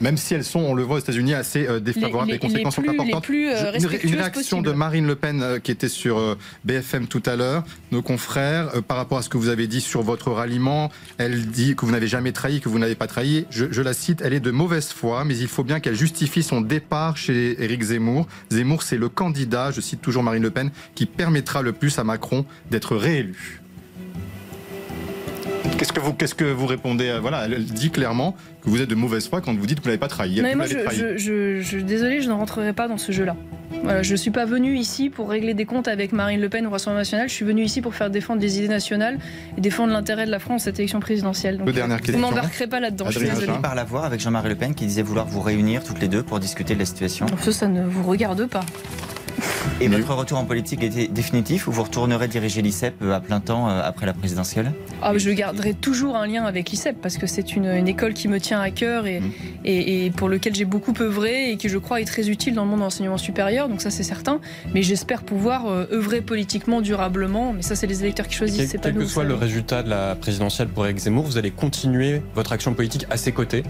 même si elles sont, on le voit aux États-Unis, assez euh, défavorables, les, les, conséquences les plus, sont importantes. Plus, euh, une, une, réaction possible. de Marine Le Pen euh, qui était sur euh, BFM tout à l'heure, nos confrères, euh, par rapport à ce que vous avez dit sur votre ralliement, elle dit que vous n'avez jamais trahi, que vous n'avez pas trahi. Je, je, la cite, elle est de mauvaise foi, mais il faut bien qu'elle justifie son départ chez Éric Zemmour. Zemmour, c'est le candidat, je cite toujours Marine Le Pen, qui permettra le plus à Macron d'être réélu. Qu'est-ce que vous, qu'est-ce que vous répondez à, Voilà, elle dit clairement que vous êtes de mauvaise foi quand vous dites que vous n'avez pas trahi. Non, moi, je, je, je, je, désolé, je ne rentrerai pas dans ce jeu-là. Voilà, je ne suis pas venu ici pour régler des comptes avec Marine Le Pen ou Rassemblement National. Je suis venu ici pour faire défendre des idées nationales et défendre l'intérêt de la France à cette élection présidentielle. Donc, dernière vous m'embarquerez pas là-dedans. Je suis désolé. par la voix avec Jean-Marie Le Pen qui disait vouloir vous réunir toutes les deux pour discuter de la situation. Ça, ça ne vous regarde pas. Et votre retour en politique était définitif ou vous retournerez diriger l'ICEP à plein temps après la présidentielle? Ah, Je garderai toujours un lien avec l'ICEP parce que c'est une, une, école qui me tient à cœur et, mmh. et, et pour lequel j'ai beaucoup œuvré et qui je crois est très utile dans le monde de l'enseignement supérieur, donc ça c'est certain. Mais j'espère pouvoir euh, œuvrer politiquement, durablement. Mais ça c'est les électeurs qui choisissent, c'est pas Quel nous. que soit le résultat de la présidentielle pour Eric Zemmour, vous allez continuer votre action politique à ses côtés?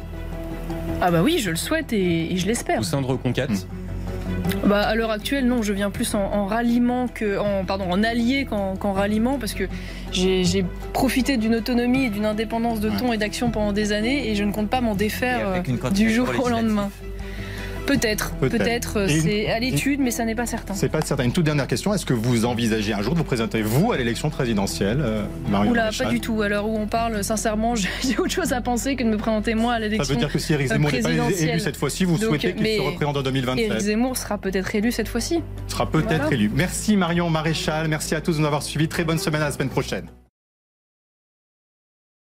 Ah bah oui, je le souhaite et, et je l'espère. Au sein de Reconquête? Mmh. Bah, à l'heure actuelle, non, je viens plus en, en ralliement que en pardon en allié qu'en qu ralliement parce que j'ai profité d'une autonomie et d'une indépendance de ton et d'action pendant des années et je ne compte pas m'en défaire du jour au lendemain. Peut-être, peut-être, peut c'est à l'étude, mais ça n'est pas certain. C'est pas certain. Une toute dernière question est-ce que vous envisagez un jour de vous présenter vous à l'élection présidentielle, euh, Marion Oula, pas du tout. À l'heure où on parle, sincèrement, j'ai autre chose à penser que de me présenter moi à l'élection. Ça veut dire que si Éric Zemmour n'est pas élu cette fois-ci, vous Donc, souhaitez qu'il se représente en 2027 Éric Zemmour sera peut-être élu cette fois-ci. Sera peut-être voilà. élu. Merci Marion Maréchal, merci à tous de nous avoir suivis. Très bonne semaine à la semaine prochaine.